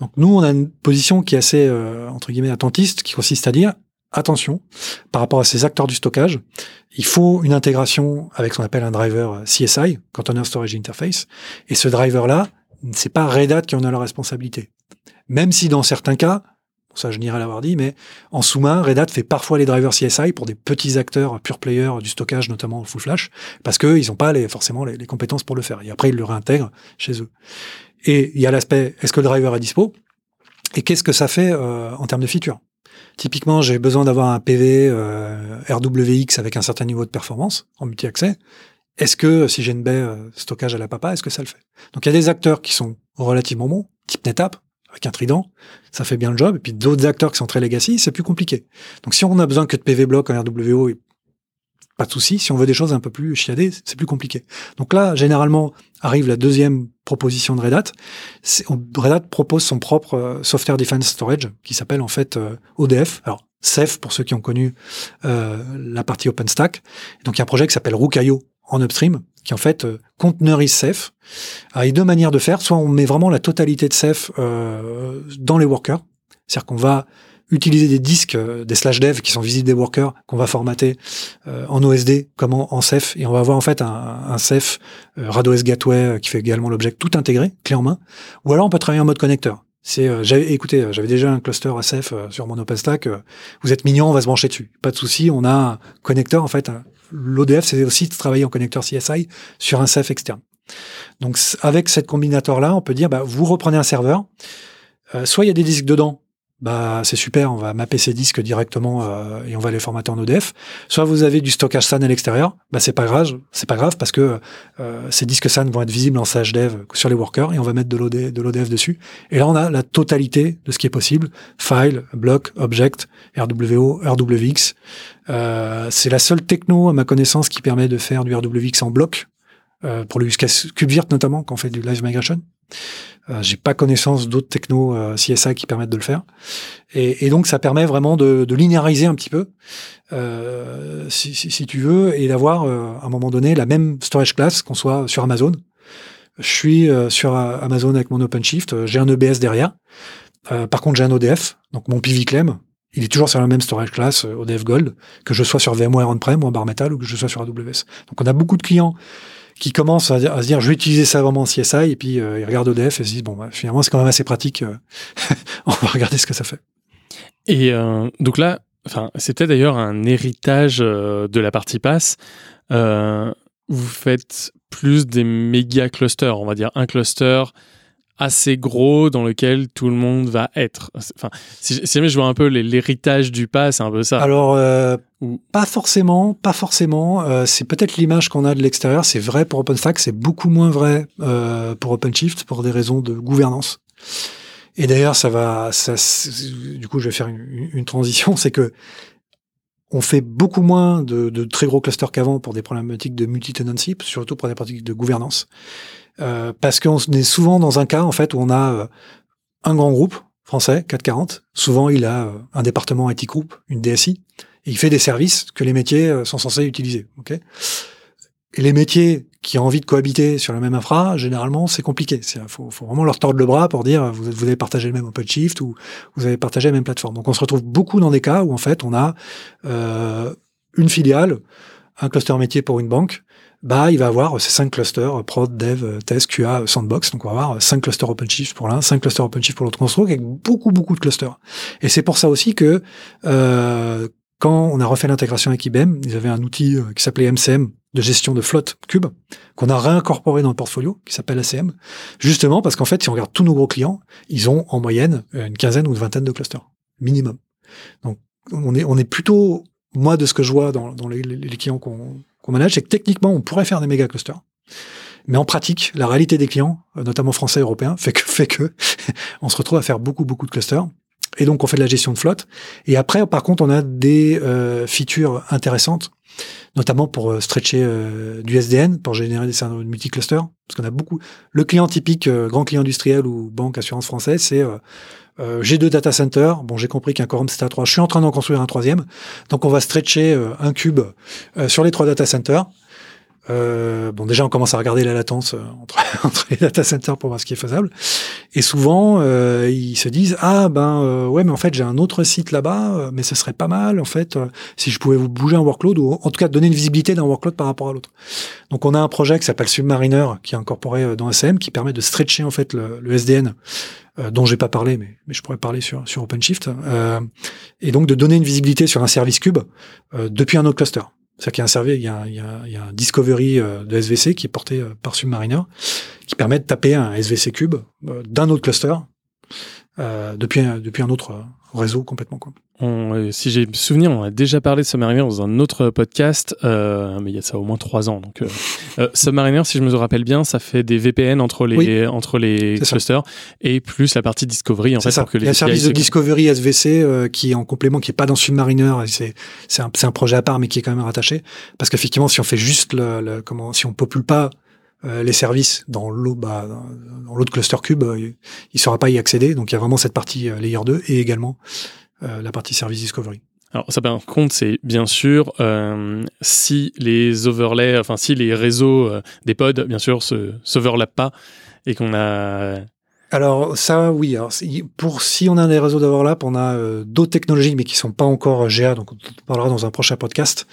Donc nous on a une position qui est assez entre guillemets attentiste, qui consiste à dire attention par rapport à ces acteurs du stockage, il faut une intégration avec ce qu'on appelle un driver CSI, Container Storage Interface, et ce driver là c'est pas Red Hat qui en a la responsabilité. Même si dans certains cas, ça je n'irai l'avoir dit, mais en sous-main, Red Hat fait parfois les drivers CSI pour des petits acteurs pure players du stockage, notamment full flash, parce qu'ils n'ont pas forcément les, compétences pour le faire. Et après, ils le réintègrent chez eux. Et il y a l'aspect, est-ce que le driver est dispo? Et qu'est-ce que ça fait euh, en termes de features? Typiquement, j'ai besoin d'avoir un PV euh, RWX avec un certain niveau de performance en multi-accès. Est-ce que si j'ai une baie euh, stockage à la papa, est-ce que ça le fait? Donc il y a des acteurs qui sont relativement bons, type NetApp, avec un trident, ça fait bien le job. Et puis d'autres acteurs qui sont très legacy, c'est plus compliqué. Donc si on a besoin que de PV block en RWO, pas de souci. Si on veut des choses un peu plus chiadées, c'est plus compliqué. Donc là, généralement, arrive la deuxième proposition de Red Hat. Red Hat propose son propre euh, Software Defense Storage qui s'appelle en fait euh, ODF. Alors Ceph pour ceux qui ont connu euh, la partie OpenStack. Donc il y a un projet qui s'appelle Rook.io en upstream, qui en fait euh, conteneurise Ceph. il y a deux manières de faire. Soit on met vraiment la totalité de Ceph euh, dans les workers, c'est-à-dire qu'on va utiliser des disques, euh, des slash dev qui sont visibles des workers, qu'on va formater euh, en OSD comme en, en, Ceph, et on va avoir en fait un, un Ceph RadOS Gateway qui fait également l'objet tout intégré, clé en main. Ou alors on peut travailler en mode connecteur. C'est, j'avais, écoutez, j'avais déjà un cluster ACF sur mon OpenStack. vous êtes mignon, on va se brancher dessus. Pas de souci, on a un connecteur en fait, l'ODF, c'est aussi de travailler en connecteur CSI sur un Ceph externe. Donc, avec cette combinatoire-là, on peut dire, bah, vous reprenez un serveur, euh, soit il y a des disques dedans, bah c'est super, on va mapper ces disques directement euh, et on va les formater en ODF. Soit vous avez du stockage SAN à l'extérieur, bah c'est pas grave, c'est pas grave parce que euh, ces disques SAN vont être visibles en dev sur les workers et on va mettre de l'ODF dessus. Et là on a la totalité de ce qui est possible file, block, object, RWO, RWX. Euh, c'est la seule techno à ma connaissance qui permet de faire du RWX en bloc euh, pour le use case KubeVirt notamment quand on fait du live migration. Euh, j'ai pas connaissance d'autres technos euh, CSI qui permettent de le faire. Et, donc ça permet vraiment de, linéariser un petit peu, euh, si, tu veux, et d'avoir euh, à un moment donné la même storage class qu'on soit sur Amazon. Je suis sur Amazon avec mon OpenShift, j'ai un EBS derrière. par contre, j'ai un ODF, donc mon PVClem, il est toujours sur la même storage class ODF Gold, que je sois sur VMware on-prem ou en bar metal ou que je sois sur AWS. Donc on a beaucoup de clients qui commencent à, se dire je vais utiliser ça vraiment en CSI et puis euh, ils regardent ODF et se disent bon bah, finalement c'est quand même assez pratique euh, [laughs] on va regarder ce que ça fait. Et euh, donc là c'était d'ailleurs un héritage de la partie pass. Vous faites plus des méga clusters on va dire un cluster assez gros dans lequel tout le monde va être. Enfin, si, jamais je vois un peu l'héritage du pas, c'est un peu ça. Alors, euh, pas forcément, pas forcément. Euh, c'est peut-être l'image qu'on a de l'extérieur. C'est vrai pour OpenStack, c'est beaucoup moins vrai euh, pour OpenShift pour des raisons de gouvernance. Et d'ailleurs, ça va, ça, du coup, je vais faire une, une transition, c'est que on fait beaucoup moins de, de très gros clusters qu'avant pour des problématiques de multi-tenancy, surtout pour des problématiques de gouvernance. Euh, parce qu'on est souvent dans un cas en fait où on a euh, un grand groupe français, 440. Souvent, il a euh, un département IT group, une DSI, et il fait des services que les métiers sont censés utiliser. Ok? Et les métiers qui ont envie de cohabiter sur la même infra, généralement, c'est compliqué. Il faut, vraiment leur tordre le bras pour dire vous, vous avez partagé le même OpenShift ou vous avez partagé la même plateforme. Donc, on se retrouve beaucoup dans des cas où, en fait, on a une filiale, un cluster métier pour une banque, bah, il va avoir ces cinq clusters, prod, dev, test, QA, sandbox. Donc, on va avoir cinq clusters OpenShift pour l'un, cinq clusters OpenShift pour l'autre construct, avec beaucoup, beaucoup de clusters. Et c'est pour ça aussi que, euh, quand on a refait l'intégration avec IBM, ils avaient un outil euh, qui s'appelait MCM de gestion de flotte cube, qu'on a réincorporé dans le portfolio, qui s'appelle ACM, justement parce qu'en fait, si on regarde tous nos gros clients, ils ont en moyenne une quinzaine ou une vingtaine de clusters, minimum. Donc, on est, on est plutôt, moi, de ce que je vois dans, les clients qu'on qu'on manage, c'est que techniquement, on pourrait faire des méga clusters. Mais en pratique, la réalité des clients, euh, notamment français et européens, fait que, [laughs] fait que [laughs] on se retrouve à faire beaucoup, beaucoup de clusters. Et donc, on fait de la gestion de flotte. Et après, par contre, on a des euh, features intéressantes, notamment pour euh, stretcher du SDN, pour générer des scénarios de multi-cluster. Parce qu'on a beaucoup... Le client typique, grand client industriel ou banque, assurance française, c'est j'ai deux data centers. Bon, j'ai compris qu'un quorum c'était à trois. Je suis en train d'en construire un troisième. Donc, on va stretcher un cube sur les trois data centers. Euh, bon, déjà, on commence à regarder la latence euh, [laughs] entre, les data centers pour voir ce qui est faisable. Et souvent, euh, ils se disent ah ben euh, ouais, mais en fait j'ai un autre site là-bas, euh, mais ce serait pas mal en fait si je pouvais vous bouger un workload ou en tout cas donner une visibilité d'un workload par rapport à l'autre. Donc on a un projet qui s'appelle Submariner qui est incorporé dans SM qui permet de stretcher en fait le, le SDN dont j'ai pas parlé, mais, mais je pourrais parler sur, sur OpenShift, euh, et donc de donner une visibilité sur un service cube euh, depuis un autre cluster. C'est-à-dire qu'il y a un service, il y a, un discovery euh, de SVC qui est porté euh, par Submariner, qui permet de taper un SVC cube euh, d'un autre cluster depuis, depuis un autre réseau complètement. Quoi. On, si j'ai souvenir, on a déjà parlé de Submariner dans un autre podcast, euh, mais il y a ça au moins trois ans. Donc, euh, euh, Submariner, si je me rappelle bien, ça fait des VPN entre les oui, entre les clusters ça. et plus la partie Discovery en fait. Ça. Pour que il y a un service de Discovery SVC euh, qui est en complément, qui est pas dans Submariner. C'est c'est un, un projet à part, mais qui est quand même rattaché. Parce qu'effectivement, si on fait juste le, le, comment, si on popule pas euh, les services dans l'autre bah, dans l'autre cluster cube, euh, il ne saura pas y accéder. Donc il y a vraiment cette partie euh, layer 2 et également la partie service discovery. Alors ça par contre c'est bien sûr si les overlays, enfin si les réseaux des pods bien sûr se s'overlappent pas et qu'on a alors ça, oui. Alors, pour si on a des réseaux d'overlap, on a euh, d'autres technologies, mais qui sont pas encore GA, donc on parlera dans un prochain podcast,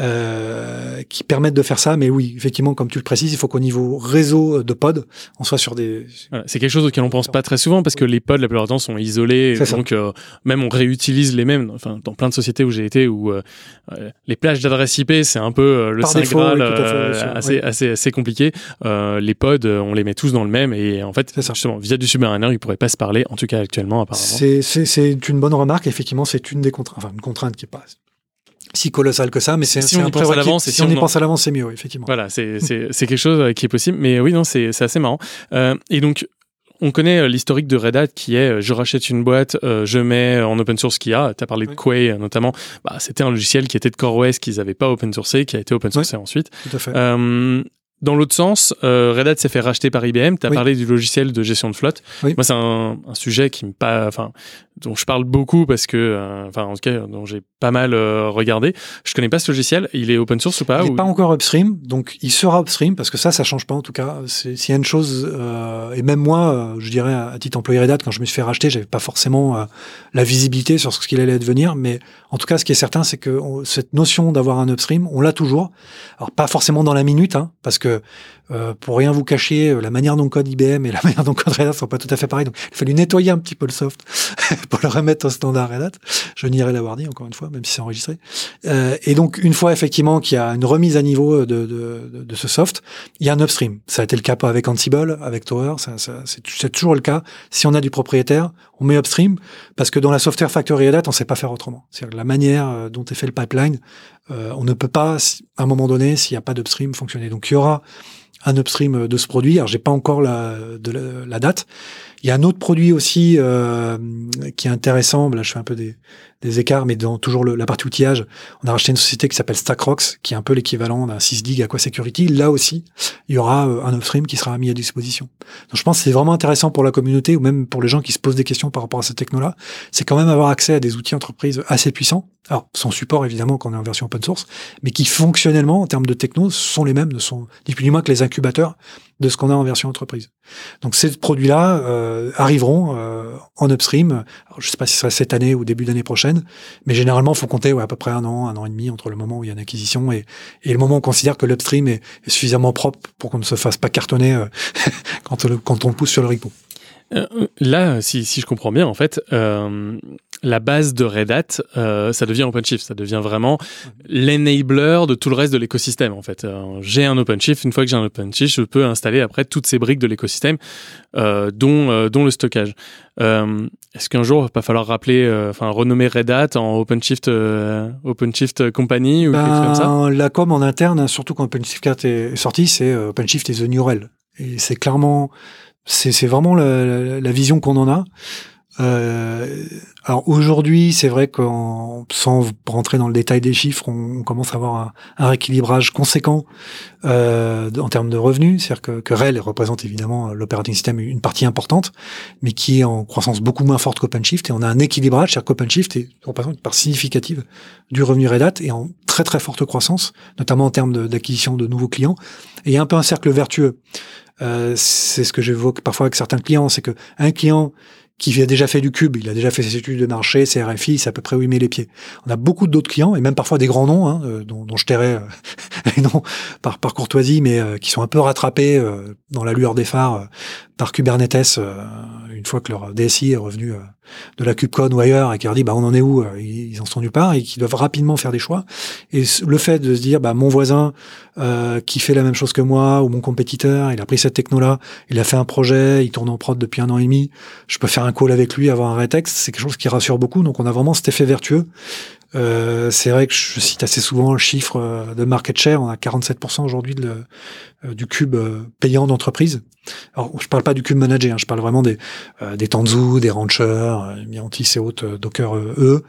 euh, qui permettent de faire ça. Mais oui, effectivement, comme tu le précises, il faut qu'au niveau réseau de pod, on soit sur des. Voilà, c'est quelque chose auquel on pense pas très souvent parce que les pods la plupart du temps sont isolés, donc euh, même on réutilise les mêmes. Enfin, dans plein de sociétés où j'ai été, où euh, les plages d'adresse IP, c'est un peu le saint graal, oui, assez, oui. assez assez compliqué. les pods, on les met tous dans le même et en fait, justement, via du Submariner, ils pourraient pas se parler, en tout cas actuellement, apparemment. C'est une bonne remarque. Effectivement, c'est une des contraintes, enfin une contrainte qui est pas si colossal que ça, mais c'est si on y pense à l'avance, si, si on, on y pense à l'avance, c'est mieux, effectivement. Voilà, c'est [laughs] quelque chose qui est possible, mais oui, non, c'est assez marrant. Euh, et donc, on connaît l'historique de Red Hat qui est je rachète une boîte, euh, je mets en open source ce qu'il y a. Tu as parlé de Quay notamment. Bah, C'était un logiciel qui était de CoreOS qu'ils n'avaient pas open sourcé, qui a été open sourcé oui, ensuite. Tout à fait. Euh, dans l'autre sens, euh, Red Hat s'est fait racheter par IBM. Tu as oui. parlé du logiciel de gestion de flotte. Oui. Moi, c'est un, un, sujet qui me pas, enfin, dont je parle beaucoup parce que, euh, enfin, en tout cas, dont j'ai pas mal euh, regardé. Je connais pas ce logiciel. Il est open source ou pas Il n'est ou... pas encore upstream, donc il sera upstream parce que ça, ça change pas en tout cas. S'il y a une chose, et même moi, je dirais à titre employé Red Hat, quand je me suis fait racheter, j'avais pas forcément la visibilité sur ce qu'il allait devenir, mais en tout cas, ce qui est certain, c'est que on, cette notion d'avoir un upstream, on l'a toujours. Alors pas forcément dans la minute, hein, parce que euh, pour rien vous cacher, la manière dont code IBM et la [laughs] manière dont code Red Hat sont pas tout à fait pareils. Donc, il a fallu nettoyer un petit peu le soft [laughs] pour le remettre au standard Red Hat. Je nierai l'avoir dit, encore une fois, même si c'est enregistré. Euh, et donc, une fois effectivement qu'il y a une remise à niveau de, de, de, ce soft, il y a un upstream. Ça a été le cas avec Ansible, avec Tower, ça, ça, c'est toujours le cas. Si on a du propriétaire, on met upstream, parce que dans la software factory Red Hat, on sait pas faire autrement. C'est-à-dire la manière euh, dont est fait le pipeline, euh, on ne peut pas, à un moment donné, s'il n'y a pas d'upstream, fonctionner. Donc, il y aura un upstream de ce produit. Alors j'ai pas encore la, de la, la, date. Il y a un autre produit aussi euh, qui est intéressant. Là, je fais un peu des, des écarts, mais dans toujours la partie outillage, on a racheté une société qui s'appelle Stackrox, qui est un peu l'équivalent d'un sysdig Aqua Security. Là aussi, il y aura euh, un upstream qui sera mis à disposition. Donc je pense que c'est vraiment intéressant pour la communauté ou même pour les gens qui se posent des questions par rapport à cette techno-là. C'est quand même avoir accès à des outils entreprises assez puissants. Alors, sans support évidemment quand on est en version open source, mais qui fonctionnellement en termes de techno sont les mêmes, ne sont ni plus ni moins que les incubateurs de ce qu'on a en version entreprise. Donc ces produits-là euh, arriveront euh, en upstream. Je ne sais pas si ce sera cette année ou début d'année prochaine, mais généralement, il faut compter à peu près un an, un an et demi entre le moment où il y a une acquisition et, le moment où on considère que l'upstream est, suffisamment propre pour qu'on ne se fasse pas cartonner euh, [laughs] quand, le, on pousse sur le repo. Là, si, je comprends bien, en fait, la base de Red Hat, euh, ça devient OpenShift. Ça devient vraiment l'enabler de tout le reste de l'écosystème, en fait. Euh, j'ai un OpenShift. Une fois que j'ai un OpenShift, je peux installer après toutes ces briques de l'écosystème, euh, dont, euh, dont le stockage. Euh, Est-ce qu'un jour, il va pas falloir rappeler, enfin, renommer Red Hat en OpenShift, OpenShift Company ou quelque chose comme ça? Ben, La com en interne, surtout quand OpenShift 4 est sorti, c'est OpenShift is the new RHEL. Et c'est clairement, c'est vraiment la vision qu'on en a. Euh, alors aujourd'hui, c'est vrai qu'en sans rentrer dans le détail des chiffres, on, commence à avoir un, un rééquilibrage conséquent euh, en termes de revenus. C'est-à-dire que, que RHEL représente évidemment l'operating system une partie importante, mais qui est en croissance beaucoup moins forte qu'OpenShift. Et on a un équilibrage, c'est-à-dire qu'OpenShift représente une part significative du revenu Red Hat et en très très forte croissance, notamment en termes d'acquisition de, de, nouveaux clients. Et il y a un peu un cercle vertueux. Euh, c'est ce que j'évoque parfois avec certains clients, c'est que un client qui a déjà fait du cube, il a déjà fait ses études de marché, ses RFI, c'est à peu près où il met les pieds. On a beaucoup d'autres clients, et même parfois des grands noms, hein, euh, dont, je tairais euh, [laughs] par, courtoisie, mais euh, qui sont un peu rattrapés euh, dans la lueur des phares par Kubernetes, une fois que leur DSI est revenu de la KubeCon ou ailleurs, et qui leur dit, bah, on en est où Ils en sont nulle part, et qui doivent rapidement faire des choix. Et le fait de se dire, bah, mon voisin qui fait la même chose que moi, ou mon compétiteur, il a pris cette techno-là, il a fait un projet, il tourne en prod depuis un an et demi, je peux faire un call avec lui, avoir un rétexte, c'est quelque chose qui rassure beaucoup, donc on a vraiment cet effet vertueux euh, c'est vrai que je cite assez souvent le chiffre euh, de market share. On a 47% aujourd'hui euh, du cube euh, payant d'entreprise. Alors, je parle pas du cube managé, hein, je parle vraiment des, des Tanzu, des Rancher, Mirantis et autres, Docker eux.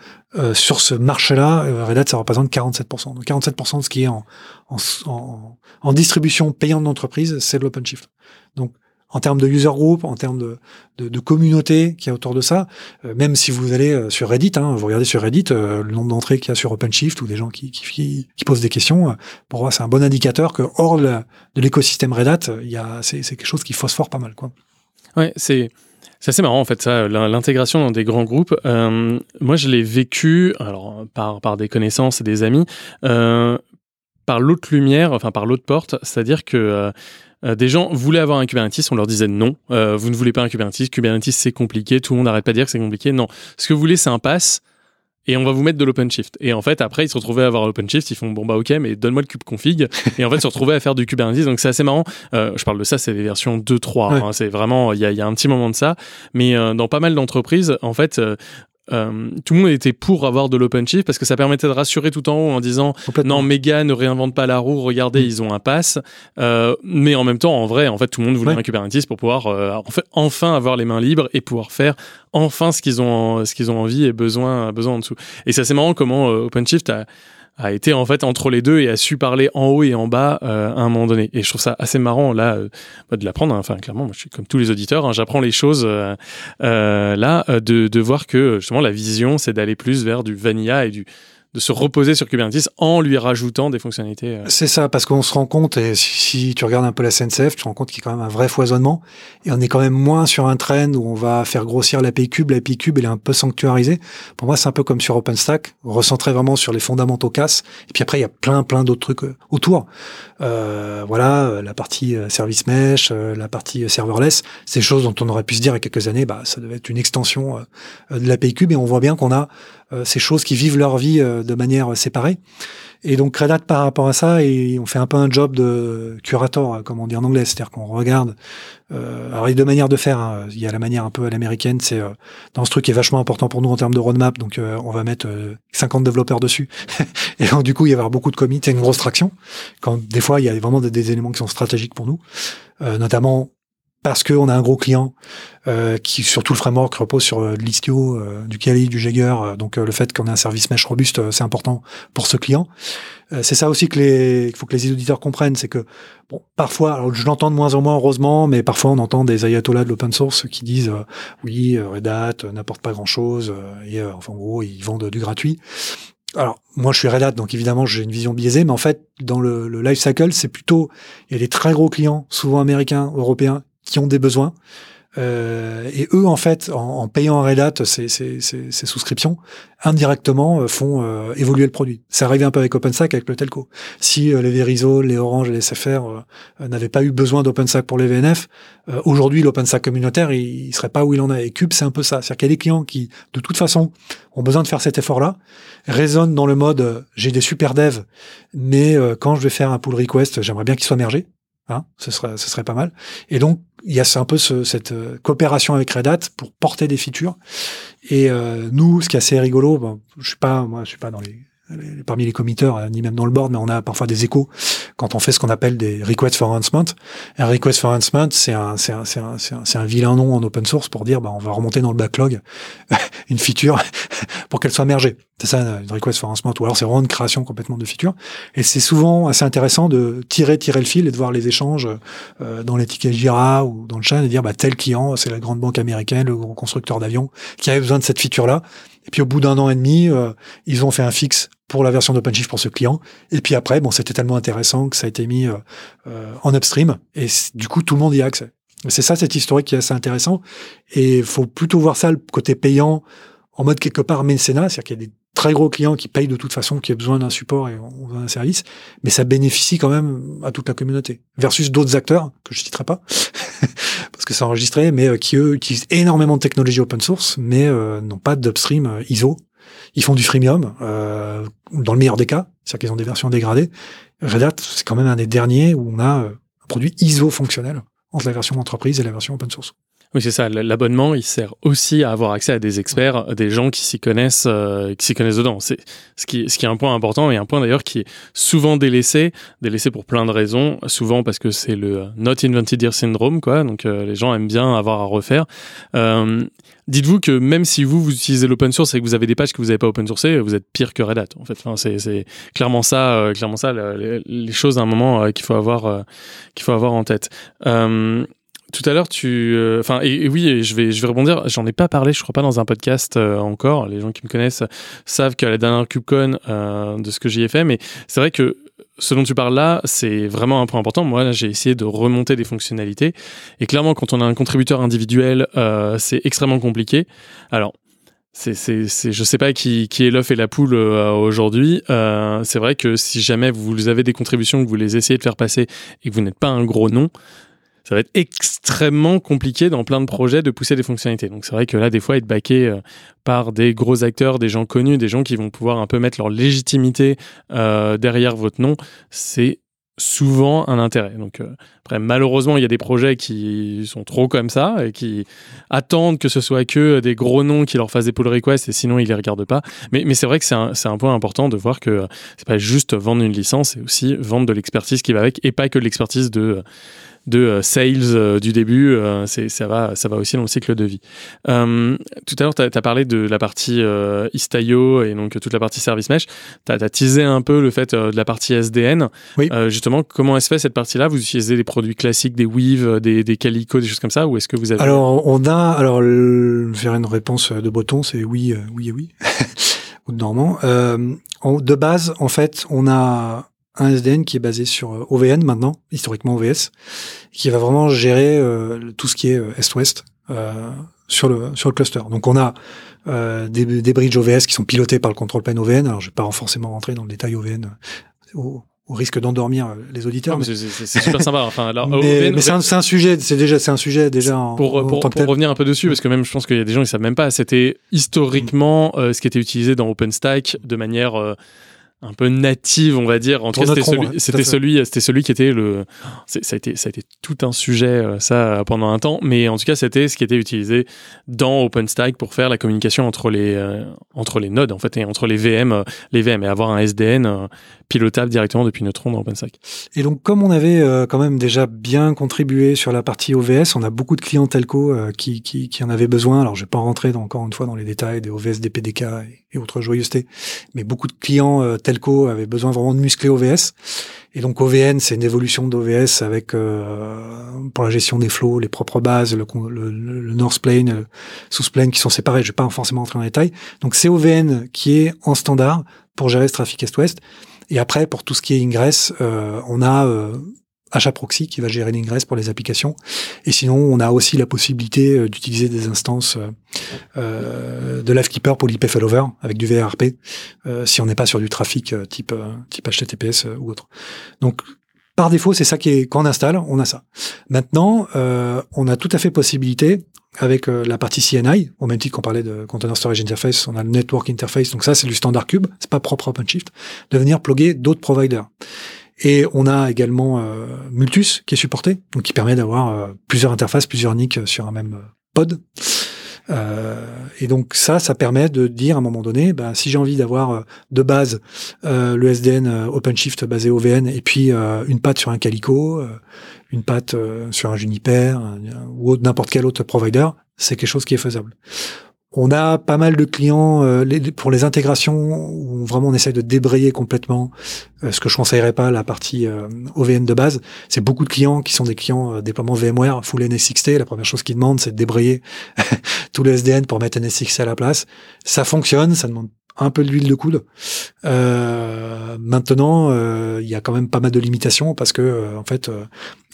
sur ce marché-là, Red Hat, ça représente 47%. Donc 47% de ce qui est en, en, en, en distribution payante d'entreprise, c'est de l'OpenShift. Donc en termes de user group, en termes de, communauté qui est autour de ça. Euh, même si vous allez euh, sur Reddit, hein, vous regardez sur Reddit euh, le nombre d'entrées qu'il y a sur OpenShift ou des gens qui, posent des questions, pour moi c'est un bon indicateur que hors de l'écosystème Red Hat, il y a c'est quelque chose qui phosphore pas mal quoi. Ouais, c'est assez marrant en fait ça, l'intégration dans des grands groupes. Moi, je l'ai vécu alors par par des connaissances et des amis par l'autre lumière, enfin par l'autre porte, c'est-à-dire que euh, des gens voulaient avoir un Kubernetes, on leur disait non, euh, vous ne voulez pas un Kubernetes, Kubernetes c'est compliqué, tout le monde n'arrête pas de dire que c'est compliqué. Non, ce que vous voulez c'est un pass et on va vous mettre de l'OpenShift. Et en fait, après, ils se retrouvaient à avoir l'OpenShift, ils font bon bah ok, mais donne-moi le kube config. [laughs] et en fait, ils se retrouvaient à faire du Kubernetes. Donc c'est assez marrant. Euh, je parle de ça, c'est les versions 2.3. Ouais. Hein, c'est vraiment, il y a, y a, un petit moment de ça. Mais euh, dans pas mal d'entreprises, en fait, euh, euh, tout le monde était pour avoir de l'OpenShift parce que ça permettait de rassurer tout en haut en disant non méga ne réinvente pas la roue regardez mmh. ils ont un pass euh, mais en même temps en vrai en fait tout le monde voulait ouais. un Kubernetes pour pouvoir euh, en fait, enfin avoir les mains libres et pouvoir faire enfin ce qu'ils ont ce qu'ils ont envie et besoin besoin en dessous et c'est assez marrant comment OpenShift a a été en fait entre les deux et a su parler en haut et en bas euh, à un moment donné. Et je trouve ça assez marrant là euh, de l'apprendre. Hein. Enfin, clairement, moi, je suis comme tous les auditeurs, hein, j'apprends les choses euh là, de, de voir que justement la vision, c'est d'aller plus vers du vanilla et du de se reposer sur Kubernetes en lui rajoutant des fonctionnalités. Euh. C'est ça, parce qu'on se rend compte, et si tu regardes un peu la SNCF, tu te rends compte qu'il y a quand même un vrai foisonnement, et on est quand même moins sur un trend où on va faire grossir l'API Cube, l'API Cube, elle est un peu sanctuarisée. Pour moi, c'est un peu comme sur OpenStack, recentrer vraiment sur les fondamentaux CAS, et puis après, il y a plein, plein d'autres trucs euh, autour. Euh, voilà, euh, la partie service mesh, la partie serverless, c'est des choses dont on aurait pu se dire il y a quelques années, bah, ça devait être une extension de l'API Cube, et on voit bien qu'on a ces choses qui vivent leur vie de manière séparée. Et donc Red par rapport à ça, et on fait un peu un job de curator, comme on dit en anglais, c'est-à-dire qu'on regarde. Euh, alors il y a deux manières de faire. Hein. Il y a la manière un peu à l'américaine, c'est euh, dans ce truc qui est vachement important pour nous en termes de roadmap. Donc euh, on va mettre 50 développeurs dessus. [laughs] et donc du coup il y avoir beaucoup de commits, c'est une grosse traction. Quand des fois il y a vraiment des éléments qui sont stratégiques pour nous, notamment parce qu'on a un gros client euh, qui, sur tout le framework, repose sur euh, l'Istio, euh, du Kali, du Jaeger. Euh, donc le fait qu'on ait un service mesh robuste, c'est important pour ce client. c'est ça aussi que les, qu'il faut que les auditeurs comprennent, c'est que bon, parfois, alors je l'entends de moins en moins heureusement, mais parfois on entend des ayatollahs de l'open source qui disent oui, Red Hat n'apporte pas grand chose et enfin en gros ils vendent du gratuit. Alors, moi, je suis Red Hat, donc évidemment, j'ai une vision biaisée, mais en fait, dans le, le life cycle, c'est plutôt, il y a des très gros clients, souvent américains, européens, qui ont des besoins. Euh, et eux, en fait, en, payant à Red Hat ces, ces, ces, ces souscriptions, indirectement euh, font euh, évoluer le produit. C'est arrivé un peu avec OpenStack, avec le telco. Si les Verizon, les Orange et les SFR n'avaient pas eu besoin d'OpenStack pour les VNF, aujourd'hui, l'OpenStack communautaire, il, il serait pas où il en est. Et Cube, c'est un peu ça. C'est-à-dire qu'il y a des clients qui, de toute façon, ont besoin de faire cet effort-là, résonnent dans le mode j'ai des super devs, mais quand je vais faire un pull request, j'aimerais bien qu'il soit mergé. Hein, ce serait, ce serait pas mal. Et donc, il y a un peu ce, cette euh, coopération avec Red Hat pour porter des features. Et euh, nous, ce qui est assez rigolo, bon, je suis pas, moi, je suis pas dans les parmi les committeurs, euh, ni même dans le board, mais on a parfois des échos quand on fait ce qu'on appelle des requests for enhancement. Un request for enhancement, c'est un, c'est un, c'est un, c'est un, vilain nom en open source pour dire, bah, on va remonter dans le backlog [laughs] une feature [laughs] pour qu'elle soit mergée. C'est ça, une request for enhancement. Ou alors c'est vraiment une création complètement de feature. Et c'est souvent assez intéressant de tirer, tirer le fil et de voir les échanges euh, dans l'étiquette Jira ou dans le chat et dire, bah, tel client, c'est la grande banque américaine, le gros constructeur d'avions, qui avait besoin de cette feature-là. Et puis au bout d'un an et demi, euh, ils ont fait un fixe pour la version d'OpenShift pour ce client. Et puis après, bon, c'était tellement intéressant que ça a été mis euh, euh, en upstream. Et du coup, tout le monde y a accès. C'est ça, cette historique qui est assez intéressant. Et il faut plutôt voir ça, le côté payant, en mode quelque part mécénat. C'est-à-dire qu'il y a des très gros clients qui payent de toute façon, qui ont besoin d'un support et d'un service. Mais ça bénéficie quand même à toute la communauté. Versus d'autres acteurs, que je citerai pas, [laughs] parce que c'est enregistré, mais euh, qui, eux, utilisent énormément de technologies open source, mais n'ont pas d'upstream ISO ils font du freemium, euh, dans le meilleur des cas, c'est-à-dire qu'ils ont des versions dégradées. Red Hat, c'est quand même un des derniers où on a euh, un produit ISO fonctionnel entre la version entreprise et la version open source. Oui, c'est ça. L'abonnement, il sert aussi à avoir accès à des experts, des gens qui s'y connaissent, euh, qui s'y connaissent dedans. C'est ce qui, ce qui est un point important et un point d'ailleurs qui est souvent délaissé, délaissé pour plein de raisons. Souvent parce que c'est le not invented here syndrome, quoi. Donc euh, les gens aiment bien avoir à refaire. Euh, Dites-vous que même si vous, vous utilisez l'open source et que vous avez des pages que vous n'avez pas open sourcé, vous êtes pire que Red Hat. En fait, enfin, c'est clairement ça, euh, clairement ça, les, choses à un moment qu'il faut avoir, qu'il faut avoir en tête. Euh, tout à l'heure, tu, euh, enfin, et, oui, je vais, je vais rebondir. J'en ai pas parlé, je crois pas dans un podcast euh, encore. Les gens qui me connaissent savent qu'à la dernière KubeCon, euh, de ce que j'y ai fait, mais c'est vrai que ce dont tu parles là, c'est vraiment un point important. Moi, j'ai essayé de remonter des fonctionnalités, et clairement, quand on a un contributeur individuel, c'est extrêmement compliqué. Alors, c'est, c'est, je sais pas qui est l'œuf et la poule aujourd'hui. c'est vrai que si jamais vous avez des contributions que vous les essayez de faire passer et que vous n'êtes pas un gros nom, ça va être extrêmement compliqué dans plein de projets de pousser des fonctionnalités. Donc c'est vrai que là, des fois, être backé euh, par des gros acteurs, des gens connus, des gens qui vont pouvoir un peu mettre leur légitimité euh, derrière votre nom, c'est souvent un intérêt. Donc euh, après, malheureusement, il y a des projets qui sont trop comme ça et qui attendent que ce soit que des gros noms qui leur fassent des pull requests et sinon ils les regardent pas. Mais, c'est vrai que c'est un, point important de voir que c'est pas juste vendre une licence, c'est aussi vendre de l'expertise qui va avec et pas que l'expertise de de euh, sales euh, du début, euh, ça va ça va aussi dans le cycle de vie. tout à l'heure, tu as, parlé de la partie Istio et donc toute la partie service mesh. Tu as, teasé un peu le fait de la partie SDN. Oui. justement, comment est-ce fait cette partie-là? Vous utilisez des produits classiques, des Weave, des, des Calico, des choses comme ça, ou est-ce que vous avez Alors, on a alors faire une réponse de breton, c'est oui, oui et oui, [laughs] ou de normand. de base, en fait, on a un SDN qui est basé sur euh, OVN maintenant, historiquement OVS, qui va vraiment gérer euh, tout ce qui est euh, Est-Ouest sur le sur le cluster. Donc on a des, des bridges OVS qui sont pilotés par le control plane OVN. Alors je vais pas forcément rentrer dans le détail OVN au, risque d'endormir les auditeurs. mais... C'est super sympa. Enfin, alors, mais, c'est un, un, sujet, c'est déjà, c'est un sujet déjà. En, pour, pour, pour revenir un peu dessus, parce que même je pense qu'il y a des gens qui savent même pas. C'était historiquement ce qui était utilisé dans OpenStack de manière un peu native, on va dire. En tout cas, c'était celui, c'était celui, qui était le. Ça a été, ça a été tout un sujet euh, ça pendant un temps, mais en tout cas, c'était ce qui était utilisé dans OpenStack pour faire la communication entre les euh, entre les nodes en fait et entre les VM, euh, les VM et avoir un SDN pilotable directement depuis Neutron dans OpenStack. Et donc, comme on avait quand même déjà bien contribué sur la partie OVS, on a beaucoup de clients telco qui, qui, qui en avaient besoin. Alors, je vais pas rentrer dans, encore une fois dans les détails des OVS, des PDK et, autres joyeusetés, mais beaucoup de clients telco telco avait besoin vraiment de muscler OVS. Et donc OVN, c'est une évolution d'OVS avec euh, pour la gestion des flows, les propres bases, le, North Plane, le South Plane qui sont séparés. Je vais pas forcément entrer en détail. Donc c'est OVN qui est en standard pour gérer ce trafic Est-Ouest. Et après, pour tout ce qui est ingress, euh, on a euh, HAProxy qui va gérer l'ingress pour les applications. Et sinon, on a aussi la possibilité euh, d'utiliser des instances euh, de LiveKeeper pour l'IP failover avec du VRP si on n'est pas sur du trafic type type HTTPS ou autre. Donc par défaut, c'est ça qui est quand on installe, on a ça. Maintenant, on a tout à fait possibilité avec la partie CNI, au même titre qu'on parlait de Container Storage Interface, on a le Network Interface, donc ça c'est du standard cube, c'est pas propre à OpenShift, de venir plugger d'autres providers. Et on a également euh, Multus qui est supporté, donc qui permet d'avoir euh, plusieurs interfaces, plusieurs NIC sur un même euh, pod. Euh, et donc ça, ça permet de dire à un moment donné, bah, si j'ai envie d'avoir de base le SDN OpenShift basé OVN et puis une patte sur un Calico, une patte sur un Juniper ou n'importe quel autre provider, c'est quelque chose qui est faisable. On a pas mal de clients euh, pour les intégrations où vraiment on essaye de débrayer complètement euh, ce que je conseillerais pas la partie euh, OVN de base. C'est beaucoup de clients qui sont des clients déploiement VMware full NSXT. La première chose qu'ils demandent, c'est de débrayer [laughs] tout le SDN pour mettre NSXT à la place. Ça fonctionne, ça demande un peu d'huile de coude. Euh, maintenant, euh, il y a quand même pas mal de limitations parce que euh, en fait,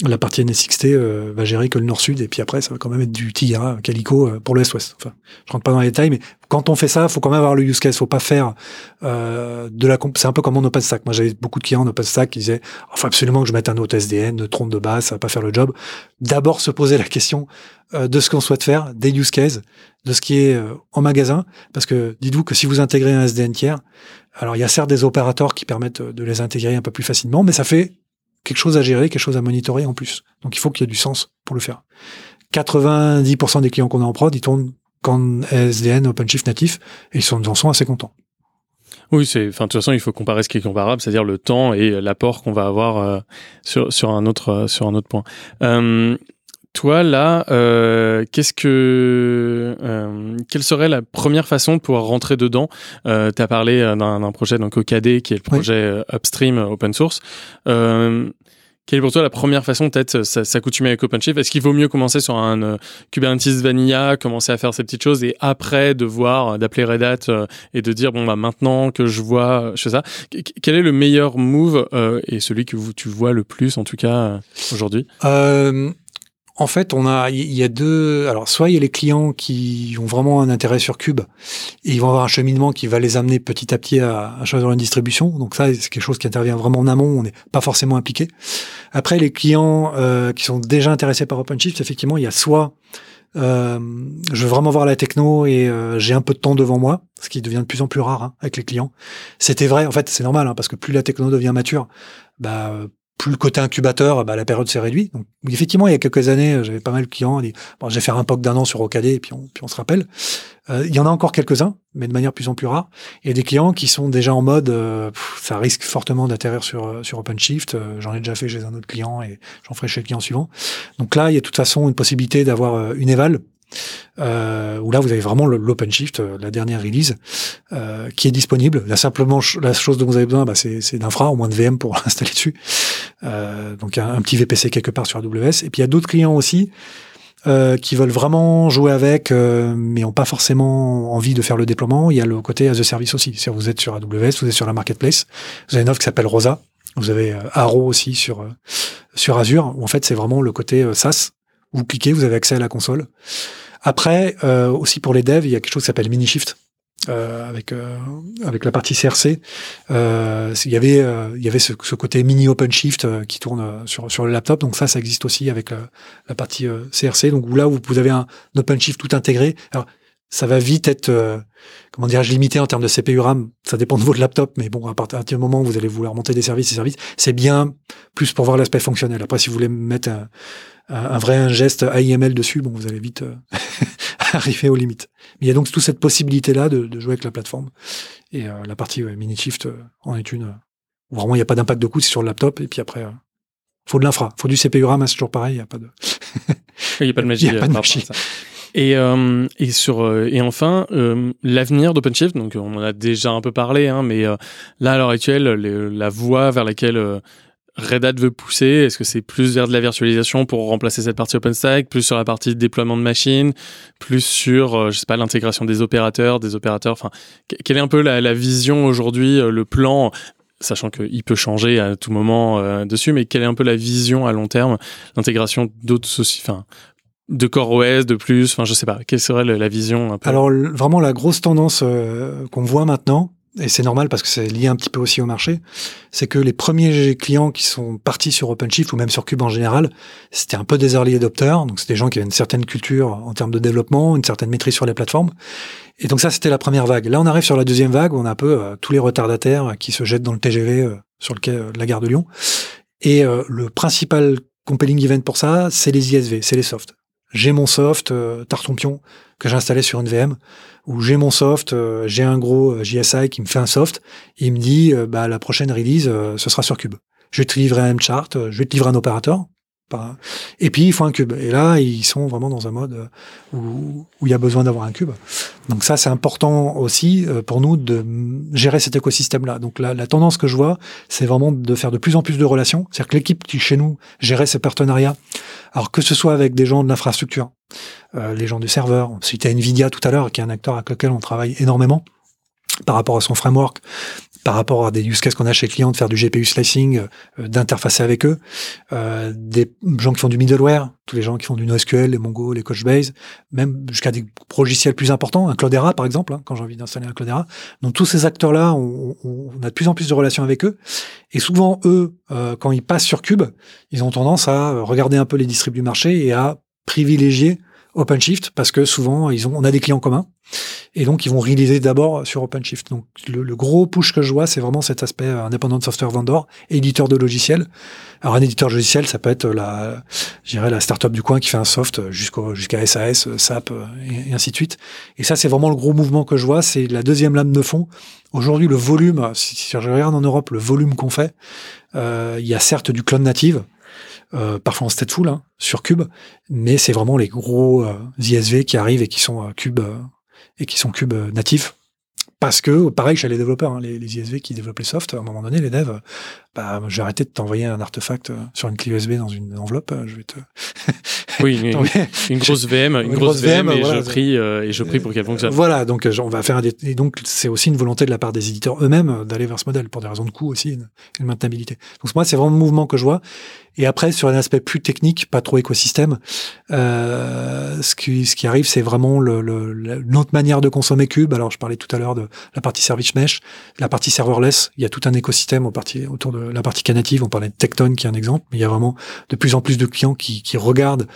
la partie NSXT va gérer que le nord-sud et puis après, ça va quand même être du Tigara Calico pour le ouest Enfin, je rentre pas dans les détails, mais quand on fait ça, faut quand même avoir le use case. Faut pas faire de la. C'est un peu comme en OpenStack. Moi, j'avais beaucoup de clients en OpenStack qui disaient, oh, faut absolument que je mette un autre SDN, de trompe de base, ça va pas faire le job. D'abord, se poser la question de ce qu'on souhaite faire, des use cases de ce qui est euh, en magasin, parce que dites-vous que si vous intégrez un SDN tiers, alors il y a certes des opérateurs qui permettent de les intégrer un peu plus facilement, mais ça fait quelque chose à gérer, quelque chose à monitorer en plus. Donc il faut qu'il y ait du sens pour le faire. 90% des clients qu'on a en prod, ils tournent qu'en SDN OpenShift natif et ils sont, en sont assez contents. Oui, c'est, enfin, de toute façon, il faut comparer ce qui est comparable, c'est-à-dire le temps et l'apport qu'on va avoir euh, sur, sur un autre, euh, sur un autre point. Toi, là, euh, qu'est-ce que, euh, quelle serait la première façon de pouvoir rentrer dedans? Euh, Tu as parlé euh, d'un projet donc OKD qui est le projet euh, Upstream open source. Quelle est pour toi la première façon peut-être s'accoutumer avec OpenShift Est-ce qu'il vaut mieux commencer sur un Kubernetes Vanilla, commencer à faire ces petites choses et après de voir, d'appeler Red Hat et de dire bon bah maintenant que je vois, je fais ça. Quel est le meilleur move et celui que tu vois le plus en tout cas aujourd'hui? En fait, on a, il y a deux. Alors, soit il y a les clients qui ont vraiment un intérêt sur Cube et ils vont avoir un cheminement qui va les amener petit à petit à, choisir une distribution. Donc ça, c'est quelque chose qui intervient vraiment en amont. On n'est pas forcément impliqué. Après, les clients euh, qui sont déjà intéressés par OpenShift, effectivement, il y a soit euh, je veux vraiment voir la techno et euh, j'ai un peu de temps devant moi, ce qui devient de plus en plus rare hein, avec les clients. C'était vrai, en fait, c'est normal hein, parce que plus la techno devient mature, bah, le côté incubateur, bah, la période s'est réduite. Donc, effectivement, il y a quelques années, j'avais pas mal de clients dit, bon, je vais faire un POC d'un an sur OKD et puis on, puis on se rappelle. Euh, il y en a encore quelques-uns, mais de manière plus en plus rare. A des clients qui sont déjà en mode, euh, ça risque fortement d'atterrir sur, euh, sur OpenShift. j'en ai déjà fait chez un autre client et j'en ferai chez le client suivant. Donc là, il y a de toute façon une possibilité d'avoir une éval euh, où là vous avez vraiment l'OpenShift, euh, la dernière release, euh, qui est disponible. Là simplement la chose dont vous avez besoin, bah, c'est d'infra, au moins de VM pour [laughs] l'installer dessus. Euh, donc un, un, petit VPC quelque part sur AWS. Et puis il y a d'autres clients aussi euh, qui veulent vraiment jouer avec, euh, mais ont pas forcément envie de faire le déploiement. Il y a le côté as a service aussi. Si vous êtes sur AWS, vous êtes sur la marketplace, vous avez une offre qui s'appelle Rosa. Vous avez Arrow aussi sur sur Azure, où en fait c'est vraiment le côté SaaS vous cliquez, vous avez accès à la console. Après, euh, aussi pour les devs, il y a quelque chose qui s'appelle Minishift. Euh, avec euh, avec la partie CRC, euh, il y avait il y avait ce, ce côté mini OpenShift qui tourne sur sur le laptop, donc ça ça existe aussi avec la, partie CRC, donc là où vous avez un, OpenShift tout intégré. Alors ça va vite être comment dirais-je limité en termes de CPU RAM, ça dépend de votre laptop, mais bon à partir du moment où vous allez vouloir monter des services et services, c'est bien plus pour voir l'aspect fonctionnel. Après si vous voulez mettre un, un vrai geste AIML dessus, bon, vous allez vite euh, [laughs] arriver aux limites. Mais il y a donc toute cette possibilité-là de, de, jouer avec la plateforme. Et euh, la partie mini shift euh, en est une où vraiment il n'y a pas d'impact de coût, c'est sur le laptop. Et puis après, faut de l'infra, faut du CPU RAM, c'est toujours pareil, il n'y a pas de. il n'y a pas de [laughs] magie. Il a pas de magie. Et, euh, et sur et enfin euh, l'avenir d'OpenShift donc on en a déjà un peu parlé hein, mais là à l'heure actuelle la voie vers laquelle Red Hat veut pousser Est-ce que c'est plus vers de la virtualisation pour remplacer cette partie OpenStack, plus sur la partie déploiement de machines, plus sur, euh, je sais pas, l'intégration des opérateurs, des opérateurs. Enfin, quelle est un peu la, vision aujourd'hui, euh, le plan sachant qu'il peut changer à tout moment dessus, mais quelle est un peu la vision à long terme, l'intégration d'autres enfin de Core OS de plus, enfin je sais pas, quelle serait la vision Alors vraiment la grosse tendance qu'on voit maintenant, et c'est normal parce que c'est lié un petit peu aussi au marché, c'est que les premiers clients qui sont partis sur OpenShift ou même sur Cube en général, c'était un peu des early adopters, donc c'est des gens qui avaient une certaine culture en termes de développement, une certaine maîtrise sur les plateformes. Et donc ça, c'était la première vague. Là, on arrive sur la deuxième vague, où on a un peu euh, tous les retardataires qui se jettent dans le TGV euh, sur le quai euh, de la gare de Lyon. Et le principal compelling event pour ça, c'est les ISV, c'est les softs. J'ai mon soft Tartompion que j'ai installé sur une VM où j'ai mon soft, euh, j'ai un gros euh, JSI qui me fait un soft, il me dit euh, bah la prochaine release ce sera sur Cube. Je vais te livrer un chart, je vais te livrer un opérateur, et puis il faut un cube. Et là, ils sont vraiment dans un mode où, où il y a besoin d'avoir un cube. Donc ça, c'est important aussi pour nous de gérer cet écosystème-là. Donc la, tendance que je vois, c'est vraiment de faire de plus en plus de relations. C'est-à-dire que l'équipe qui chez nous gérait ces partenariats, alors que ce soit avec des gens de l'infrastructure, euh, les gens du serveur. On citait Nvidia tout à l'heure, qui est un acteur avec lequel on travaille énormément par rapport à son framework, par rapport à des use cases qu'on a chez les clients, de faire du GPU slicing, euh, d'interfacer avec eux, euh, des gens qui font du middleware, tous les gens qui font du NoSQL, les Mongo, les Couchbase, même jusqu'à des logiciels plus importants, un Cloudera par exemple, hein, quand j'ai envie d'installer un Cloudera. Donc tous ces acteurs-là, on, on, a de plus en plus de relations avec eux, et souvent eux, euh, quand ils passent sur Cube, ils ont tendance à regarder un peu les distribs du marché et à privilégier OpenShift parce que souvent ils ont, on a des clients communs et donc ils vont réaliser d'abord sur OpenShift. Donc le, gros push que je vois, c'est vraiment cet aspect euh, indépendant software vendor, éditeur de logiciels. Alors un éditeur de logiciel, ça peut être la, j'irais la startup du coin qui fait un soft jusqu'au jusqu'à SAS, SAP et, ainsi de suite. Et ça, c'est vraiment le gros mouvement que je vois. C'est la deuxième lame de fond. Aujourd'hui, le volume, si, je regarde en Europe, le volume qu'on fait, euh, il y a certes du clone native, euh, parfois en stateful hein, sur Cube, mais c'est vraiment les gros euh, ISV qui arrivent et qui sont euh, Cube et qui sont Cube natifs. Parce que, pareil chez les développeurs, hein, les, les, ISV qui développent les softs, à un moment donné, les devs, bah, je vais arrêter de t'envoyer un artefact sur une clé USB dans une enveloppe, je vais te... [laughs] oui, une, grosse VM, une, grosse, VM, et, je prie, et je prie pour qu'elle fonctionne. Voilà, donc on va faire et donc c'est aussi une volonté de la part des éditeurs eux-mêmes d'aller vers ce modèle pour des raisons de coût aussi, une, une maintenabilité. Donc moi, c'est vraiment le mouvement que je vois. Et après, sur un aspect plus technique, pas trop écosystème, euh, ce, qui, ce qui arrive, c'est vraiment le, le, autre manière de consommer Cube. Alors, je parlais tout à l'heure de la partie service mesh, la partie serverless. Il y a tout un écosystème au parti, autour de la partie canative. On parlait de Tecton, qui est un exemple. Mais il y a vraiment de plus en plus de clients qui, qui regardent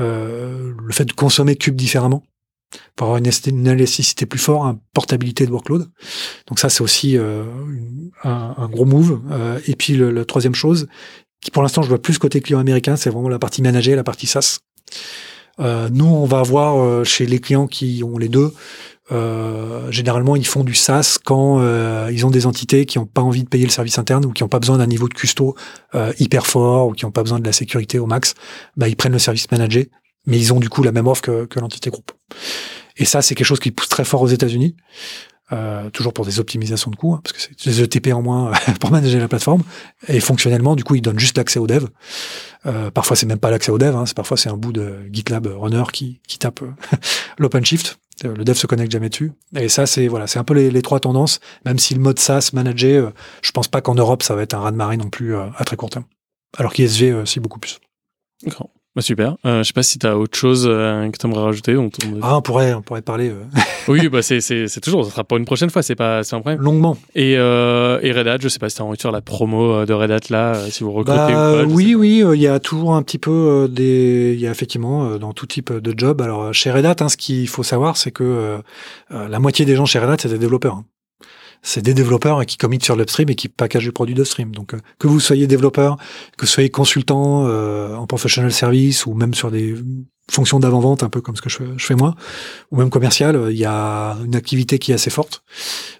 euh, le fait de consommer Cube différemment pour avoir une, élasticité plus forte, une portabilité de workload. Donc ça, c'est aussi euh, un, un, gros move. Euh, et puis la troisième chose, qui pour l'instant je vois plus côté client américain, c'est vraiment la partie managée, la partie SaaS. Euh, nous, on va avoir euh, chez les clients qui ont les deux, euh, généralement ils font du SaaS quand euh, ils ont des entités qui n'ont pas envie de payer le service interne ou qui n'ont pas besoin d'un niveau de custo euh, hyper fort ou qui n'ont pas besoin de la sécurité au max. Bah, ils prennent le service managé, mais ils ont du coup la même offre que, que l'entité groupe. Et ça, c'est quelque chose qui pousse très fort aux États-Unis. Euh, toujours pour des optimisations de coûts, hein, parce que c'est des ETP en moins [laughs] pour manager la plateforme. Et fonctionnellement, du coup, ils donnent juste l'accès au dev. Euh, parfois, c'est même pas l'accès au dev, hein, parfois c'est un bout de GitLab runner qui, qui tape euh, [laughs] l'OpenShift. Le dev se connecte jamais dessus. Et ça, c'est voilà, c'est un peu les, trois tendances. Même si le mode SaaS managé, euh, je pense pas qu'en Europe ça va être un raz de marée non plus euh, à très court terme. Alors qu'ISV, euh, c'est beaucoup plus. D'accord. Bah super. Euh, je sais pas si tu as autre chose euh, que tu aimerais rajouter. On, Ah, on pourrait, on pourrait parler. Euh... [laughs] oui, bah c'est, c'est, c'est toujours. Ça sera pas une prochaine fois. C'est pas, c'est un problème. Longuement. Et, euh, et Red Hat, je sais pas si tu as envie de faire la promo de Red Hat là, si vous recrutez bah, ou pas, Oui, oui. Il y a toujours un petit peu des. Il y a effectivement dans tout type de job. Alors chez Red Hat, hein, ce qu'il faut savoir, c'est que la moitié des gens chez Red Hat, c'est des développeurs. Hein c'est des développeurs qui committent sur l'upstream et qui packagent le produit d'upstream. Donc, euh, que vous soyez développeur, que vous soyez consultant euh, en professional service ou même sur des fonctions d'avant-vente, un peu comme ce que je, fais moi, ou même commercial, il y a une activité qui est assez forte.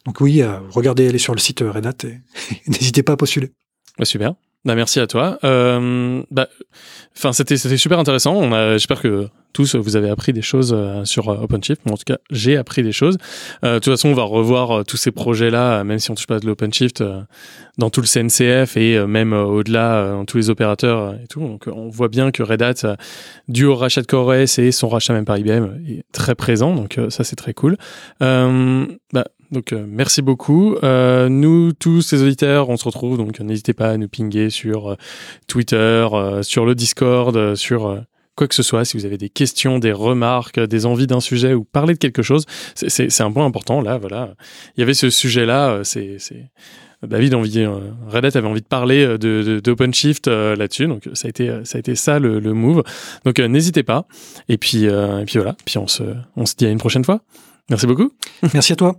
Donc oui, euh, regardez, allez sur le site Red Hat et [laughs] n'hésitez pas à postuler. super. Bah, merci à toi. Euh, bah, c'était super intéressant. J'espère que tous vous avez appris des choses euh, sur euh, OpenShift. en tout cas, j'ai appris des choses. Euh, de toute façon, on va revoir tous ces projets-là, même si on touche pas de l'OpenShift, dans tout le CNCF et même au-delà, dans tous les opérateurs et tout. Donc, on voit bien que Red Hat, dû au rachat de CoreOS et son rachat même par IBM, est très présent. Donc, ça, c'est très cool. bah, Donc merci beaucoup. nous tous ces auditeurs, on se retrouve donc n'hésitez pas à nous pinguer sur Twitter, sur le Discord, sur quoi que ce soit, si vous avez des questions, des remarques, des envies d'un sujet ou parler de quelque chose, c'est un point important. Là, voilà, il y avait ce sujet-là. C'est David envie, euh, Red Hat avait envie de parler euh, de, d'OpenShift euh, là-dessus, donc ça a été ça le, move. Donc n'hésitez pas. Et puis voilà. Puis on se dit à une prochaine fois. Merci beaucoup. Merci à toi.